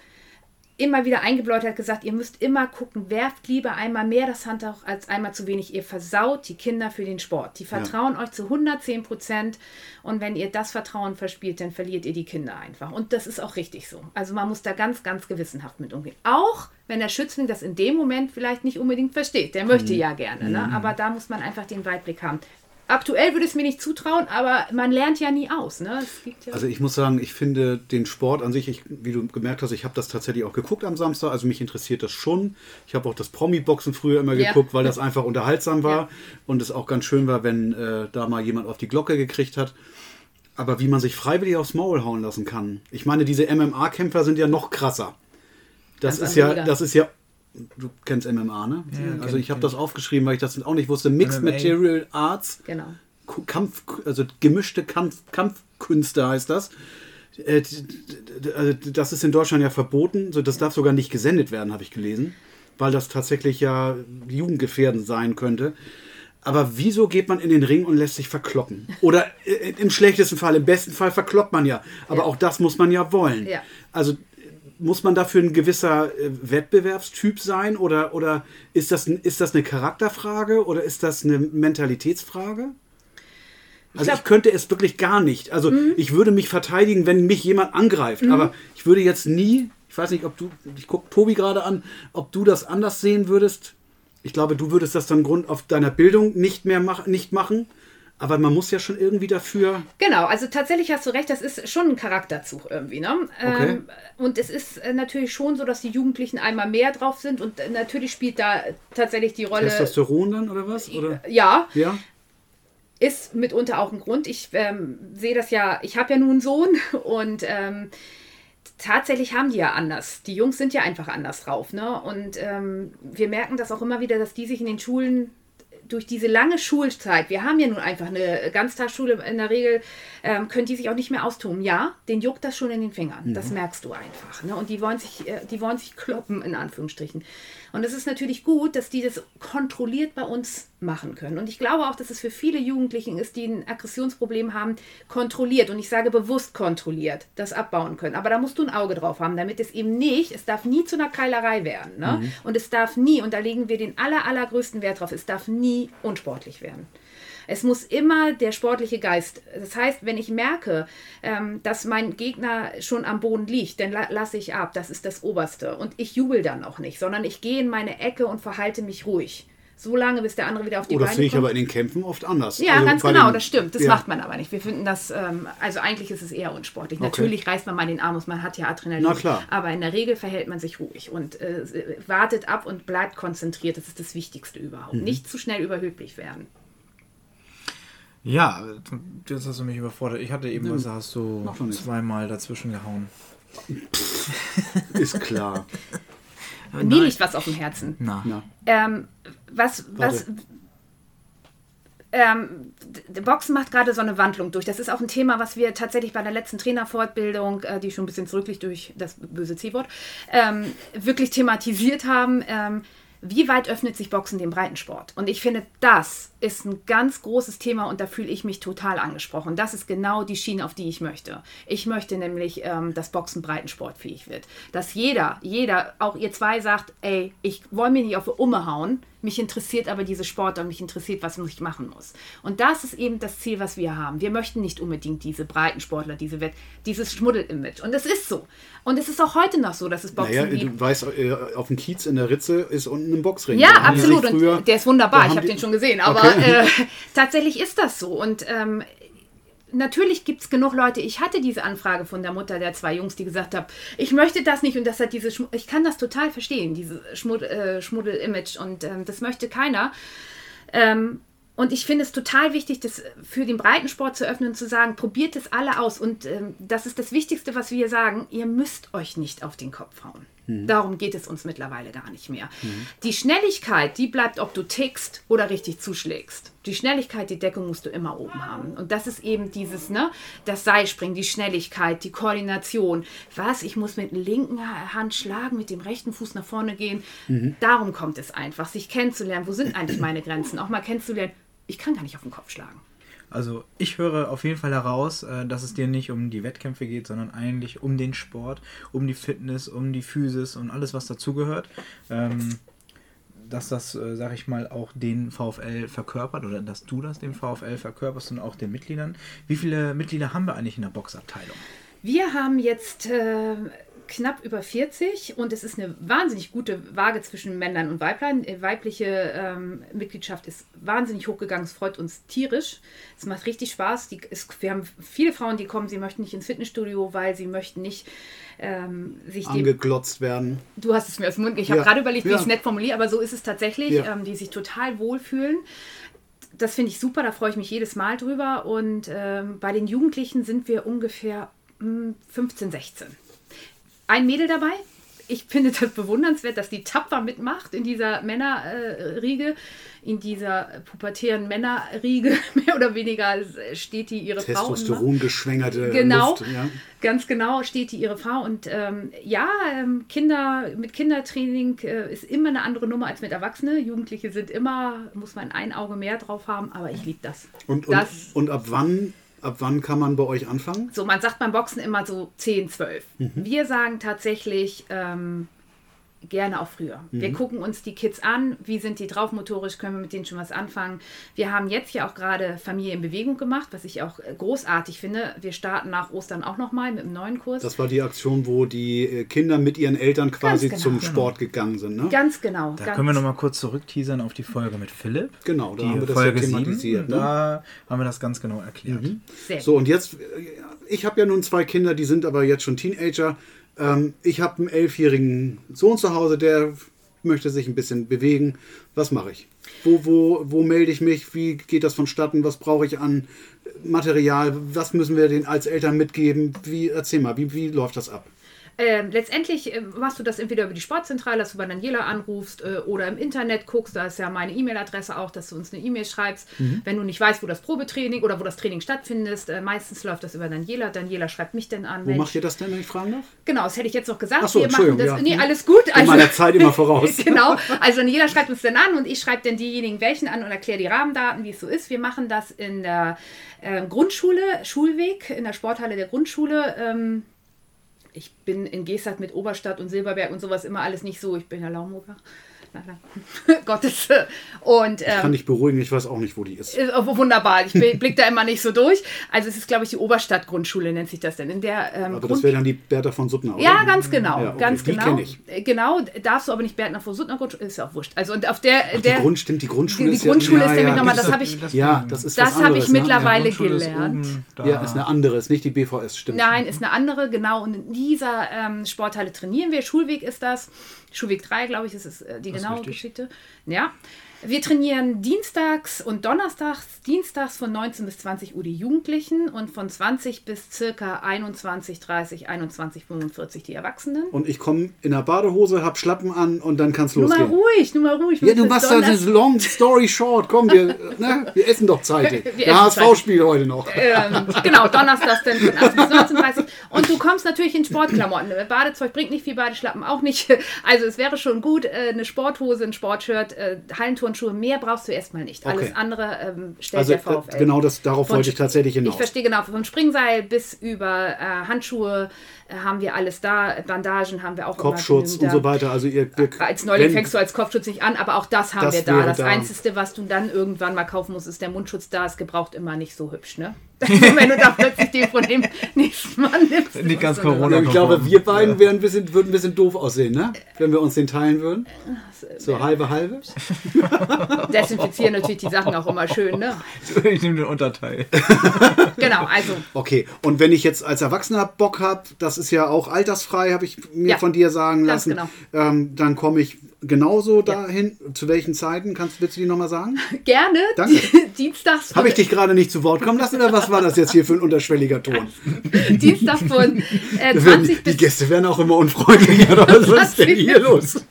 immer wieder eingebläut hat, gesagt, ihr müsst immer gucken, werft lieber einmal mehr das Handtuch als einmal zu wenig. Ihr versaut die Kinder für den Sport. Die vertrauen ja. euch zu 110 Prozent und wenn ihr das Vertrauen verspielt, dann verliert ihr die Kinder einfach. Und das ist auch richtig so. Also man muss da ganz, ganz gewissenhaft mit umgehen. Auch wenn der Schützling das in dem Moment vielleicht nicht unbedingt versteht. Der möchte mhm. ja gerne, ne? Mhm. aber da muss man einfach den Weitblick haben. Aktuell würde es mir nicht zutrauen, aber man lernt ja nie aus. Ne? Ja also ich muss sagen, ich finde den Sport an sich, ich, wie du gemerkt hast, ich habe das tatsächlich auch geguckt am Samstag. Also mich interessiert das schon. Ich habe auch das Promi-Boxen früher immer ja. geguckt, weil das einfach unterhaltsam war ja. und es auch ganz schön war, wenn äh, da mal jemand auf die Glocke gekriegt hat. Aber wie man sich freiwillig aufs Maul hauen lassen kann. Ich meine, diese MMA-Kämpfer sind ja noch krasser. Das ist ja, das ist ja du kennst MMA, ne? Ja, also ich habe das aufgeschrieben, weil ich das auch nicht wusste. Mixed MMA. Material Arts. Genau. Kampf, also gemischte Kampf, Kampfkünste heißt das. Äh, also das ist in Deutschland ja verboten. das darf sogar nicht gesendet werden, habe ich gelesen. Weil das tatsächlich ja jugendgefährdend sein könnte. Aber wieso geht man in den Ring und lässt sich verkloppen? Oder äh, im schlechtesten Fall, im besten Fall verkloppt man ja. Aber ja. auch das muss man ja wollen. Ja. Also muss man dafür ein gewisser äh, Wettbewerbstyp sein oder, oder ist, das, ist das eine Charakterfrage oder ist das eine Mentalitätsfrage? Also ich, glaub, ich könnte es wirklich gar nicht. Also mhm. ich würde mich verteidigen, wenn mich jemand angreift, mhm. aber ich würde jetzt nie, ich weiß nicht, ob du, ich gucke Tobi gerade an, ob du das anders sehen würdest. ich glaube, du würdest das dann Grund auf deiner Bildung nicht mehr mach, nicht machen. Aber man muss ja schon irgendwie dafür. Genau, also tatsächlich hast du recht, das ist schon ein Charakterzug irgendwie. Ne? Okay. Ähm, und es ist äh, natürlich schon so, dass die Jugendlichen einmal mehr drauf sind und äh, natürlich spielt da tatsächlich die Rolle. Testosteron dann oder was? Oder? Ja, Ja? ist mitunter auch ein Grund. Ich ähm, sehe das ja, ich habe ja nun einen Sohn und ähm, tatsächlich haben die ja anders. Die Jungs sind ja einfach anders drauf. Ne? Und ähm, wir merken das auch immer wieder, dass die sich in den Schulen durch diese lange Schulzeit, wir haben ja nun einfach eine Ganztagsschule in der Regel, ähm, können die sich auch nicht mehr austoben. Ja, den juckt das schon in den Fingern. Das merkst du einfach. Ne? Und die wollen sich, äh, die wollen sich kloppen, in Anführungsstrichen. Und es ist natürlich gut, dass die das kontrolliert bei uns machen können. Und ich glaube auch, dass es für viele Jugendlichen ist, die ein Aggressionsproblem haben, kontrolliert. Und ich sage bewusst kontrolliert, das abbauen können. Aber da musst du ein Auge drauf haben, damit es eben nicht, es darf nie zu einer Keilerei werden. Ne? Und es darf nie, und da legen wir den aller, allergrößten Wert drauf, es darf nie unsportlich werden. Es muss immer der sportliche Geist. Das heißt, wenn ich merke, ähm, dass mein Gegner schon am Boden liegt, dann la lasse ich ab. Das ist das Oberste. Und ich jubel dann auch nicht, sondern ich gehe in meine Ecke und verhalte mich ruhig. So lange, bis der andere wieder auf die Oh, das Beine sehe ich kommt. aber in den Kämpfen oft anders. Ja, Also ganz genau, den- das stimmt. Das Ja. macht man aber nicht. Wir finden das, ähm, also eigentlich ist es eher unsportlich. Natürlich reißt man mal den Arm aus, man hat ja Adrenalin. Na klar. Aber in der Regel verhält man sich ruhig und äh, wartet ab und bleibt konzentriert. Das ist das Wichtigste überhaupt. Mhm. Nicht zu schnell überheblich werden. Ja, jetzt hast du mich überfordert. Ich hatte eben was, da hast du zweimal dazwischen gehauen. Ist klar. Mir liegt was auf dem Herzen. Na. Na. Ähm, was, was, Warte. ähm, Boxen macht gerade so eine Wandlung durch. Das ist auch ein Thema, was wir tatsächlich bei der letzten Trainerfortbildung, äh, die schon ein bisschen zurückliegt durch das böse C-Wort, ähm, wirklich thematisiert haben. Ähm, wie weit öffnet sich Boxen dem Breitensport? Und ich finde, das ist ein ganz großes Thema und da fühle ich mich total angesprochen. Das ist genau die Schiene, auf die ich möchte. Ich möchte nämlich, ähm, dass Boxen breitensportfähig wird. Dass jeder, jeder, auch ihr zwei sagt, ey, ich wollte mir nicht auf die Umme hauen, mich interessiert aber diese Sport und mich interessiert, was ich machen muss. Und das ist eben das Ziel, was wir haben. Wir möchten nicht unbedingt diese Breitensportler, diese Wett, dieses Schmuddel-Image. Und es ist so. Und es ist auch heute noch so, dass es Boxen Naja, gibt. du weißt, äh, auf dem Kiez in der Ritze ist unten ein Boxring. Ja, absolut. früher- und der ist wunderbar. Ich habe den schon gesehen. Aber Okay. äh, tatsächlich ist das so. Und ähm, natürlich gibt es genug Leute. Ich hatte diese Anfrage von der Mutter der zwei Jungs, die gesagt hat, ich möchte das nicht. Und das hat diese, Schmu ich kann das total verstehen, diese Schmud äh, Schmuddel-Image. Und ähm, das möchte keiner. Ähm, und ich finde es total wichtig, das für den Breitensport zu öffnen und zu sagen, probiert es alle aus. Und ähm, das ist das Wichtigste, was wir sagen. Ihr müsst euch nicht auf den Kopf hauen. Darum geht es uns mittlerweile gar nicht mehr. Die Schnelligkeit, die bleibt, ob du tickst oder richtig zuschlägst. Die Schnelligkeit, die Deckung musst du immer oben haben. Und das ist eben dieses, ne, das Seilspringen, die Schnelligkeit, die Koordination. Was? Ich muss mit der linken Hand schlagen, mit dem rechten Fuß nach vorne gehen. Darum kommt es einfach, sich kennenzulernen. Wo sind eigentlich meine Grenzen? Auch mal kennenzulernen. Ich kann gar nicht auf den Kopf schlagen. Also ich höre auf jeden Fall heraus, äh, dass es dir nicht um die Wettkämpfe geht, sondern eigentlich um den Sport, um die Fitness, um die Physis und alles, was dazugehört. Ähm, dass das, äh, sag ich mal, auch den VfL verkörpert oder dass du das dem VfL verkörperst und auch den Mitgliedern. Wie viele Mitglieder haben wir eigentlich in der Boxabteilung? Wir haben jetzt äh, knapp über 40 und es ist eine wahnsinnig gute Waage zwischen Männern und Weiblein. Äh, Weibliche ähm, Mitgliedschaft ist wahnsinnig hochgegangen. Es freut uns tierisch. Es macht richtig Spaß. Die, es, wir haben viele Frauen, die kommen, sie möchten nicht ins Fitnessstudio, weil sie möchten nicht ähm, sich dem angeglotzt werden. Du hast es mir aus dem Mund. Ich habe Ja. gerade überlegt, wie Ja. ich es nett formuliere, aber so ist es tatsächlich, Ja. ähm, die sich total wohlfühlen. Das finde ich super, da freue ich mich jedes Mal drüber. Und ähm, bei den Jugendlichen sind wir ungefähr mh, 15, 16. Ein Mädel dabei. Ich finde das bewundernswert, dass die tapfer mitmacht in dieser Männerriege, in dieser pubertären Männerriege, mehr oder weniger steht die ihre Frau. Testosteron geschwängerte Genau, Luft. Ja. ganz genau steht die ihre Frau. Und ähm, ja, ähm, Kinder mit Kindertraining äh, ist immer eine andere Nummer als mit Erwachsenen. Jugendliche sind immer, muss man ein Auge mehr drauf haben, aber ich liebe das. Und, und, das. und ab wann ab wann kann man bei euch anfangen? So, man sagt beim Boxen immer so 10, 12. Mhm. Wir sagen tatsächlich ähm, gerne auch früher. Mhm. Wir gucken uns die Kids an, wie sind die drauf motorisch, können wir mit denen schon was anfangen. Wir haben jetzt ja auch gerade Familie in Bewegung gemacht, was ich auch äh, großartig finde. Wir starten nach Ostern auch nochmal mit einem neuen Kurs. Das war die Aktion, wo die äh, Kinder mit ihren Eltern quasi genau. zum Sport gegangen sind. Ne? ganz genau. Da ganz, können wir nochmal kurz zurückteasern auf die Folge mit Philipp. Genau, da die haben wir das Folge ja 7. thematisiert. Ne? Mhm. Da haben wir das ganz genau erklärt. sehr So, und jetzt, äh, ich habe ja nun zwei Kinder, die sind aber jetzt schon Teenager. Ähm, ich habe einen elfjährigen Sohn zu Hause, der möchte sich ein bisschen bewegen. Was mache ich? Wo, wo, wo melde ich mich? Wie geht das vonstatten? Was brauche ich an Material? Was müssen wir den als Eltern mitgeben? Wie, erzähl mal, wie, wie läuft das ab? Ähm, letztendlich äh, machst du das entweder über die Sportzentrale, dass du bei Daniela anrufst äh, oder im Internet guckst. Da ist ja meine E-Mail-Adresse auch, dass du uns eine E-Mail schreibst. Mhm. Wenn du nicht weißt, wo das Probetraining oder wo das Training stattfindet, äh, meistens läuft das über Daniela. Daniela schreibt mich dann an. Wo Mensch, macht ihr das denn, wenn ich fragen darf? Genau, das hätte ich jetzt noch gesagt. Ach so, wir machen das. ja. Nee, alles gut. In meiner Zeit immer voraus. genau. Also Daniela schreibt uns dann an und ich schreibe dann diejenigen welchen an und erkläre die Rahmendaten, wie es so ist. Wir machen das in der äh, Grundschule, Schulweg, in der Sporthalle der Grundschule. Ähm, ich bin in Gesack mit Oberstadt und Silberberg und sowas immer alles nicht so. Ich bin ja Laumburger. Gottes. Und ähm, Kann ich beruhigen, ich weiß auch nicht, wo die ist. ist auch wunderbar. Ich blicke da immer nicht so durch. Also es ist, glaube ich, die Oberstadt-Grundschule nennt sich das denn. In der ähm, Aber Grund das wäre dann die Bertha von Suttner, oder? ja, ganz genau, Ja, okay, ganz die genau. kenn ich. Äh, Genau, darfst du aber nicht Bertner vor Suttner Grundschule, ist ja auch wurscht. Also und auf der, Die der Grund, stimmt, die Grundschule die ist Grundschule ja, ist nämlich ja, nochmal, ist das habe ich, Ja, das ist das habe ich ne? mittlerweile ist gelernt. da. Ja, ist eine andere, ist nicht die BVS, stimmt. Nein, ist eine andere, genau. Und in dieser ähm, Sporthalle trainieren wir. Schulweg ist das. Schulweg 3, glaube ich, ist es äh, die Das genaue. Geschichte. Ja. Wir trainieren dienstags und donnerstags. Dienstags von 19 bis 20 Uhr die Jugendlichen und von 20 bis circa 21, 30, 21, 45 die Erwachsenen. Und ich komme in der Badehose, hab Schlappen an und dann kann's Nur mal losgehen. ruhig, nur mal ruhig. Ja, du machst Donner- das long story short. Komm, wir, ne, wir essen doch zeitig. Wir Der HSV spielt heute noch. ähm, genau, Donnerstags dann von 18 bis 19.30 Und du kommst natürlich in Sportklamotten. Badezeug bringt nicht viel, Badeschlappen auch nicht. Also es wäre schon gut, äh, eine Sporthose, ein Sportshirt, äh, Hallenturnschuhe, mehr brauchst du erstmal nicht. Alles Okay. andere ähm, stellt Also der VfL. äh, genau das, darauf Von wollte ich tatsächlich Ich hinaus. verstehe genau, vom Springseil bis über äh, Handschuhe äh, haben wir alles da, Bandagen haben wir auch Kopfschutz und so weiter. Also ihr, ihr Als Neuling fängst du als Kopfschutz nicht an, aber auch das haben Das wir da. Das da. Einzige, was du dann irgendwann mal kaufen musst, ist der Mundschutz da. Ist gebraucht immer nicht so hübsch, ne? Wenn du da plötzlich den von dem nächsten Mann nimmst. Nicht ganz Corona. Ja, ich glaube, wir beiden wären ein bisschen, würden ein bisschen doof aussehen, ne? Wenn wir uns den teilen würden. So halbe, halbe. Desinfizieren natürlich die Sachen auch immer schön, ne? Ich nehme den Unterteil. Genau, also Okay, und wenn ich jetzt als Erwachsener Bock habe, das ist ja auch altersfrei, habe ich mir Ja, von dir sagen lassen, genau. ähm, dann komme ich genauso dahin. Zu welchen Zeiten? Kannst, willst du die nochmal sagen? gerne Danke. Dienstags Habe ich dich gerade nicht zu Wort kommen lassen oder was war das jetzt hier für ein unterschwelliger Ton? Dienstag von äh, Die 20 bis Gäste werden auch immer unfreundlicher. Was ist denn hier los?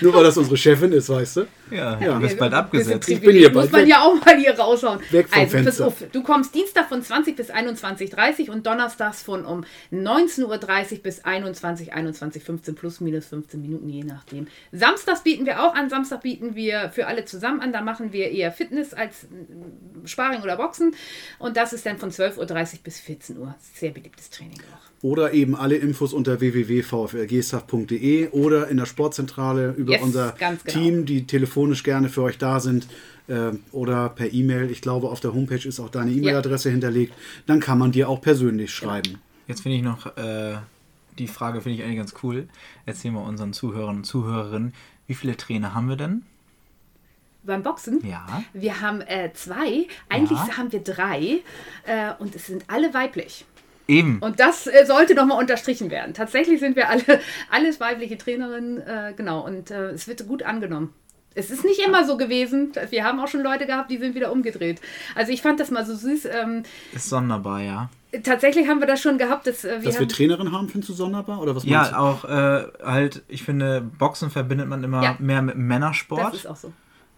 Nur weil das unsere Chefin ist, weißt du? Ja, Ja. du bist bald abgesetzt. Ich bin hier Muss bald man weg. ja auch mal hier raushauen. Weg vom also, Fenster. auf, du kommst Dienstag von 20 bis 21.30 und donnerstags von um 19.30 Uhr bis 21, 21, 15 plus minus 15 Minuten, je nachdem. Samstags bieten wir auch an. Samstag bieten wir für alle zusammen an. Da machen wir eher Fitness als mm, Sparring oder Boxen. Und das ist dann von 12.30 Uhr bis 14 Uhr. Sehr beliebtes Training auch. Oder eben alle Infos unter www.vflgstaff.de oder in der Sportzentrale über Yes, unser ganz genau. Team, die telefonisch gerne für euch da sind. äh, Oder per E-Mail. Ich glaube, auf der Homepage ist auch deine E-Mail-Adresse hinterlegt. Dann kann man dir auch persönlich schreiben. Jetzt finde ich noch, äh, die Frage finde ich eigentlich ganz cool. Erzählen wir unseren Zuhörern und Zuhörerinnen, wie viele Trainer haben wir denn? Beim Boxen? Ja. Wir haben äh, zwei. Eigentlich Ja. haben wir drei. Äh, und es sind alle weiblich. Eben. Und das äh, sollte nochmal unterstrichen werden. Tatsächlich sind wir alle alles weibliche Trainerinnen, äh, genau. Und äh, es wird gut angenommen. Es ist nicht immer so gewesen. Wir haben auch schon Leute gehabt, die sind wieder umgedreht. Also ich fand das mal so süß. Ähm, Ist sonderbar, ja. tatsächlich haben wir das schon gehabt, dass äh, wir, Dass wir haben, Trainerin haben, findest du sonderbar? Oder was Ja, auch äh, halt, ich finde, Boxen verbindet man immer Ja. mehr mit das Männersport, ist auch so.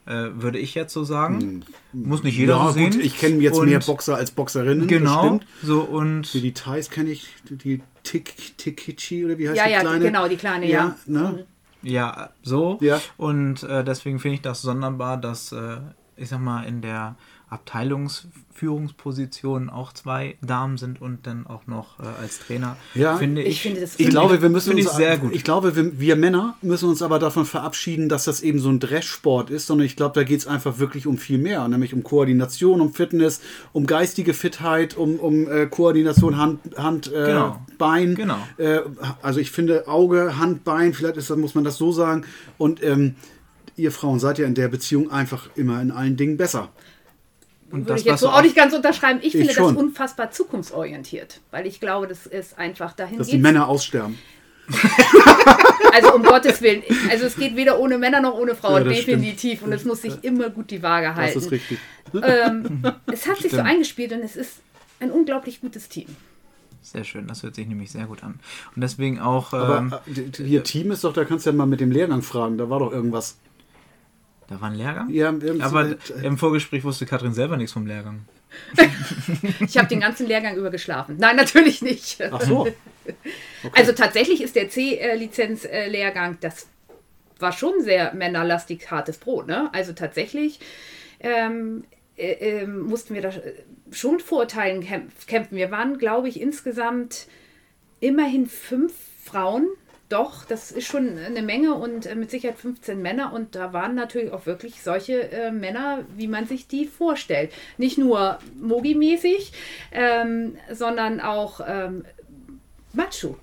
Äh, würde ich jetzt so sagen. Muss nicht jeder Ja, so sehen. gut, ich kenne jetzt Und mehr Boxer als Boxerinnen. das Genau. stimmt. So und Die Details kenne ich. Die Tik- Tikichi oder wie heißt Ja, die ja, kleine? genau, die kleine, ja. Ne? ja, so. Ja. Und äh, deswegen finde ich das sonderbar, dass, äh, ich sag mal, in der Abteilungsführungspositionen auch zwei Damen sind und dann auch noch äh, als Trainer. Ja, finde ich ich, finde das Ich glaube, wir müssen Finde ich uns, sehr gut. Ich glaube, wir, wir Männer müssen uns aber davon verabschieden, dass das eben so ein Dresssport ist, sondern ich glaube, da geht es einfach wirklich um viel mehr, nämlich um Koordination, um Fitness, um geistige Fitheit, um, um äh, Koordination Hand, Hand äh, Genau. Bein. Genau. Äh, also ich finde Auge, Hand, Bein, vielleicht ist, das- muss man das so sagen. Und ähm, ihr Frauen seid ja in der Beziehung einfach immer in allen Dingen besser. Und Würde das, ich jetzt so auch nicht ganz unterschreiben. Ich, Ich finde schon. das unfassbar zukunftsorientiert, weil ich glaube, das ist einfach dahin Dass die geht's. Männer aussterben. Also um Gottes Willen. Also es geht weder ohne Männer noch ohne Ja, Frauen, das definitiv. Und es muss sich immer gut die Waage Das halten. ist richtig. Ähm, es hat sich so Stimmt. eingespielt und es ist ein unglaublich gutes Team. Sehr schön, das hört sich nämlich sehr gut an. Und deswegen auch, ähm, Aber äh, hier Team ist doch, da kannst du ja mal mit dem Lehrgang fragen, da war doch irgendwas. Da war ein Lehrgang. Ja, Aber äh, im Vorgespräch wusste Katrin selber nichts vom Lehrgang. Ich habe den ganzen Lehrgang über geschlafen. Nein, natürlich nicht. Ach so. Also tatsächlich ist der C-Lizenz-Lehrgang, das war schon sehr männerlastig hartes Brot. Ne? Also tatsächlich ähm, äh, ähm, mussten wir da äh, schon Vorurteilen kämpf- kämpfen. Wir waren, glaube ich, insgesamt immerhin fünf Frauen. Doch, das ist schon eine Menge und äh, mit Sicherheit 15 Männer. Und da waren natürlich auch wirklich solche äh, Männer, wie man sich die vorstellt. Nicht nur Mogi-mäßig, ähm, sondern auch ähm, macho.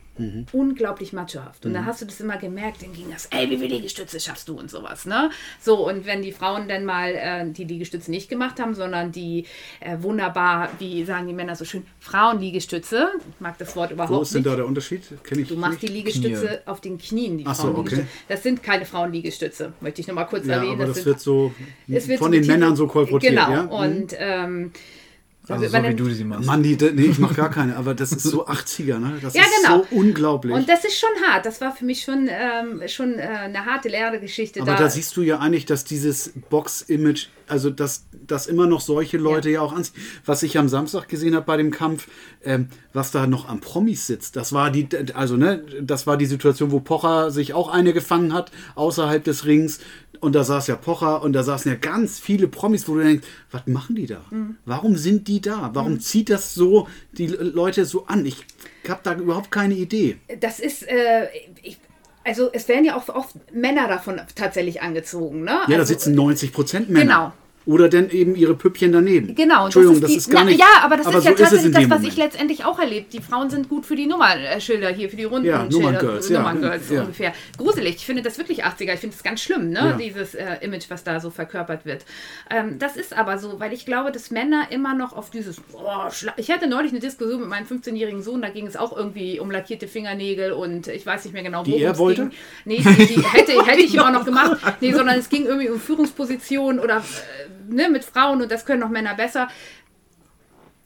Unglaublich machohaft. Und da hast du das immer gemerkt, dann ging das, ey, wie viele Liegestütze schaffst du und sowas, ne? So, und wenn die Frauen dann mal äh, die Liegestütze nicht gemacht haben, sondern die äh, wunderbar, wie sagen die Männer so schön, Frauenliegestütze, ich mag das Wort Wo überhaupt ist denn nicht. da der Unterschied? Kenn ich Du machst die nicht. Liegestütze Knie. auf den Knien, die Ach so, okay. Das sind keine Frauenliegestütze, möchte ich nochmal kurz Ja, erwähnen. aber das sind, wird so es wird von so den. Männern so kolportiert. Genau, ja? Mhm. und ähm, Also so man wie du sie machst. Mann, die, nee, ich mach gar keine, aber das ist so 80er, ne? Das Ja, ist genau. so unglaublich. Und das ist schon hart. Das war für mich schon, ähm, schon äh, eine harte Lehrgeschichte. aber da siehst du ja eigentlich, dass dieses Box-Image, also dass, dass immer noch solche Leute ja, auch anziehen. Was ich am Samstag gesehen habe bei dem Kampf, ähm, was da noch am Promis sitzt, das war die, also ne, das war die Situation, wo Pocher sich auch eine gefangen hat, außerhalb des Rings. Und da saß ja Pocher und da saßen ja ganz viele Promis, wo du denkst, was machen die da? Mhm. Warum sind die da? Warum zieht das so die Leute so an? Ich habe da überhaupt keine Idee. das ist, äh, ich, also es werden ja auch oft Männer davon tatsächlich angezogen. Ne? Ja, da also, sitzen 90 Prozent Männer. Genau. Oder denn eben ihre Püppchen daneben. Genau, Entschuldigung, das die- ist, gar na, nicht. Ja, aber das ist ja so tatsächlich in das, was Moment. ich letztendlich auch erlebt. Die Frauen sind gut für die Nummernschilder hier, für die runden Ja, Schilder, Nummerngirls, ja. Nummerngirls Ja. ungefähr. Gruselig. Ich finde das wirklich 80er. Ich finde es ganz schlimm, ne? Ja. Dieses äh, Image, was da so verkörpert wird. Ähm, das ist aber so, weil ich glaube, dass Männer immer noch auf dieses. Schla- ich hatte neulich eine Diskussion mit meinem 15-jährigen Sohn, da ging es auch irgendwie um lackierte Fingernägel und ich weiß nicht mehr genau, Die worum er wollte? ging. Nee, die, die hätte, hätte ich auch noch gemacht. Nee, sondern es ging irgendwie um Führungspositionen oder äh, ne, mit Frauen und das können noch Männer besser.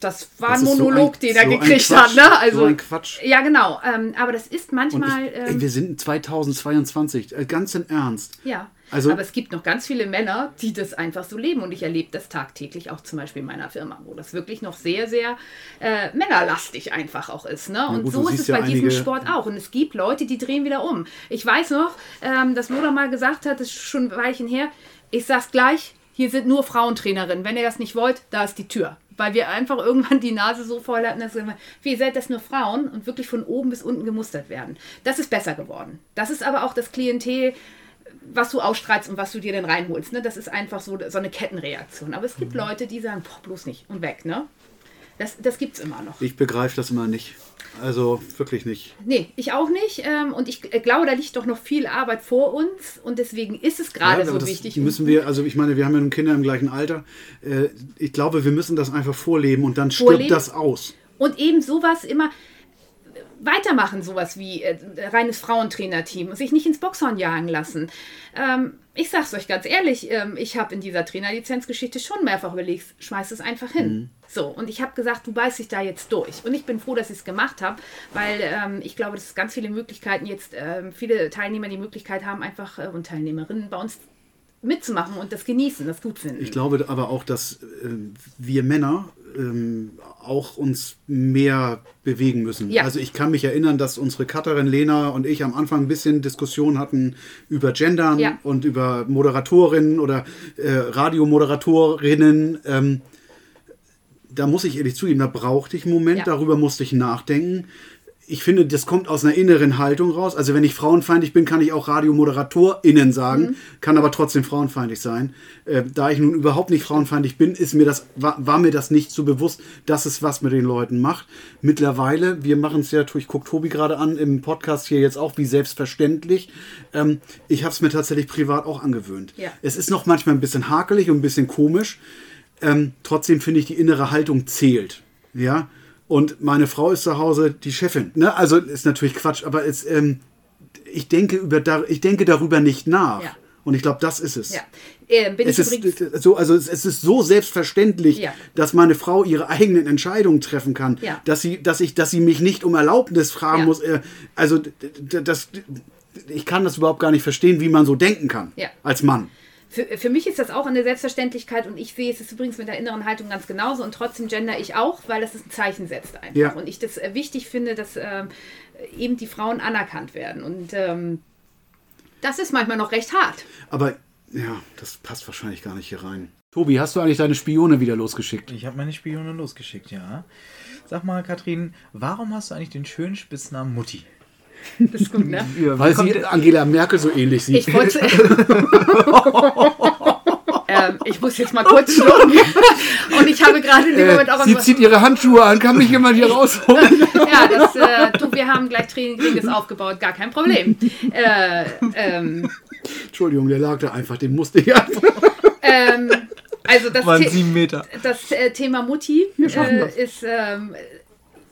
Das war Das ein ist so Monolog, ein- den er so gekriegt hat. Ne? Also, so ein Quatsch. Ja, genau. Ähm, aber das ist manchmal. ich, ähm, ey, wir sind 2022, äh, ganz im Ernst. ja. Also- aber es gibt noch ganz viele Männer, die das einfach so leben. Und ich erlebe das tagtäglich auch zum Beispiel in meiner Firma, wo das wirklich noch sehr, sehr äh, männerlastig einfach auch ist. Ne? Und gut, so ist es ja bei diesem einige- Sport auch. Und es gibt Leute, die drehen wieder um. Ich weiß noch, ähm, dass Lola mal gesagt hat, das ist schon ein Weilchen her, ich sag's gleich, hier sind nur Frauentrainerinnen. Wenn ihr das nicht wollt, da ist die Tür. Weil wir einfach irgendwann die Nase so voll hatten, dass wir immer, wie seid das nur Frauen und wirklich von oben bis unten gemustert werden. Das ist besser geworden. Das ist aber auch das Klientel, was du ausstrahlst und was du dir dann reinholst. Ne? Das ist einfach so, so eine Kettenreaktion. Aber es gibt Mhm. Leute, die sagen, boah, bloß nicht und weg. Ne? Das, das gibt es immer noch. Ich begreife das immer nicht. Also wirklich nicht. Nee, ich auch nicht. Ähm, und ich äh, glaube, da liegt doch noch viel Arbeit vor uns. Und deswegen ist es gerade aber so wichtig. müssen wir, also ich meine, wir haben ja nun Kinder im gleichen Alter. Äh, Ich glaube, wir müssen das einfach vorleben und dann stirbt Vorleben? das aus. Und eben sowas immer weitermachen, sowas wie äh, reines Frauentrainerteam und sich nicht ins Boxhorn jagen lassen. Ähm, ich sag's euch ganz ehrlich, ähm, ich habe in dieser Trainerlizenzgeschichte schon mehrfach überlegt, schmeiß es einfach hin. So, und ich habe gesagt, du beißt dich da jetzt durch. Und ich bin froh, dass ich es gemacht habe, weil ähm, ich glaube, dass es ganz viele Möglichkeiten jetzt, ähm, viele Teilnehmer die Möglichkeit haben, einfach äh, und Teilnehmerinnen bei uns mitzumachen und das genießen, das gut finden. Ich glaube aber auch, dass äh, wir Männer ähm, auch uns mehr bewegen müssen. Ja. Also ich kann mich erinnern, dass unsere Cutterin Lena und ich am Anfang ein bisschen Diskussion hatten über Gendern Ja. und über Moderatorinnen oder äh, Radiomoderatorinnen. Ähm, da muss ich ehrlich zugeben, da brauchte ich einen Moment, Ja. darüber musste ich nachdenken. Ich finde, das kommt aus einer inneren Haltung raus. Also wenn ich frauenfeindlich bin, kann ich auch RadiomoderatorInnen sagen, Mhm. kann aber trotzdem frauenfeindlich sein. Äh, da ich nun überhaupt nicht frauenfeindlich bin, ist mir das, war, war mir das nicht so bewusst, dass es was mit den Leuten macht. Mittlerweile, wir machen es ja, ich gucke Tobi gerade an, im Podcast hier jetzt auch wie selbstverständlich. Ähm, ich habe es mir tatsächlich privat auch angewöhnt. Ja. Es ist noch manchmal ein bisschen hakelig und ein bisschen komisch. Ähm, trotzdem finde ich, die innere Haltung zählt. Ja. Und meine Frau ist zu Hause die Chefin. Ne? Also ist natürlich Quatsch, aber es, ähm, ich, denke über, ich denke darüber nicht nach. Ja. Und ich glaube, das ist es. ja. Äh, Es ist, so, also es es ist so selbstverständlich, Ja. dass meine Frau ihre eigenen Entscheidungen treffen kann, Ja. dass sie, dass ich, dass sie mich nicht um Erlaubnis fragen muss. Äh, also das, ich kann das überhaupt gar nicht verstehen, wie man so denken kann als Mann. Für, für mich ist das auch eine Selbstverständlichkeit und ich sehe es ist übrigens mit der inneren Haltung ganz genauso und trotzdem gender ich auch, weil das ein Zeichen setzt einfach. Ja. Und ich das äh, wichtig finde, dass ähm, eben die Frauen anerkannt werden. Und ähm, das ist manchmal noch recht hart. Aber ja, das passt wahrscheinlich gar nicht hier rein. Tobi, hast du eigentlich deine Spione wieder losgeschickt? Ich habe meine Spione losgeschickt, ja. Sag mal, Katrin, warum hast du eigentlich den schönen Spitznamen Mutti? Das ist gut, ne? Weil sie Angela Merkel so ähnlich sieht. Ich wollte. ähm, ich muss jetzt mal kurz schlucken. Und ich habe gerade in dem Moment auch Äh, sie zieht ihre Handschuhe an, kann mich jemand hier rausholen? Ja, das, äh, du, wir haben gleich Trainingses aufgebaut, gar kein Problem. Äh, ähm, Entschuldigung, der lag da einfach, den musste ich einfach. ähm, also das, The Meter. das äh, Thema Mutti äh, ist. Ähm,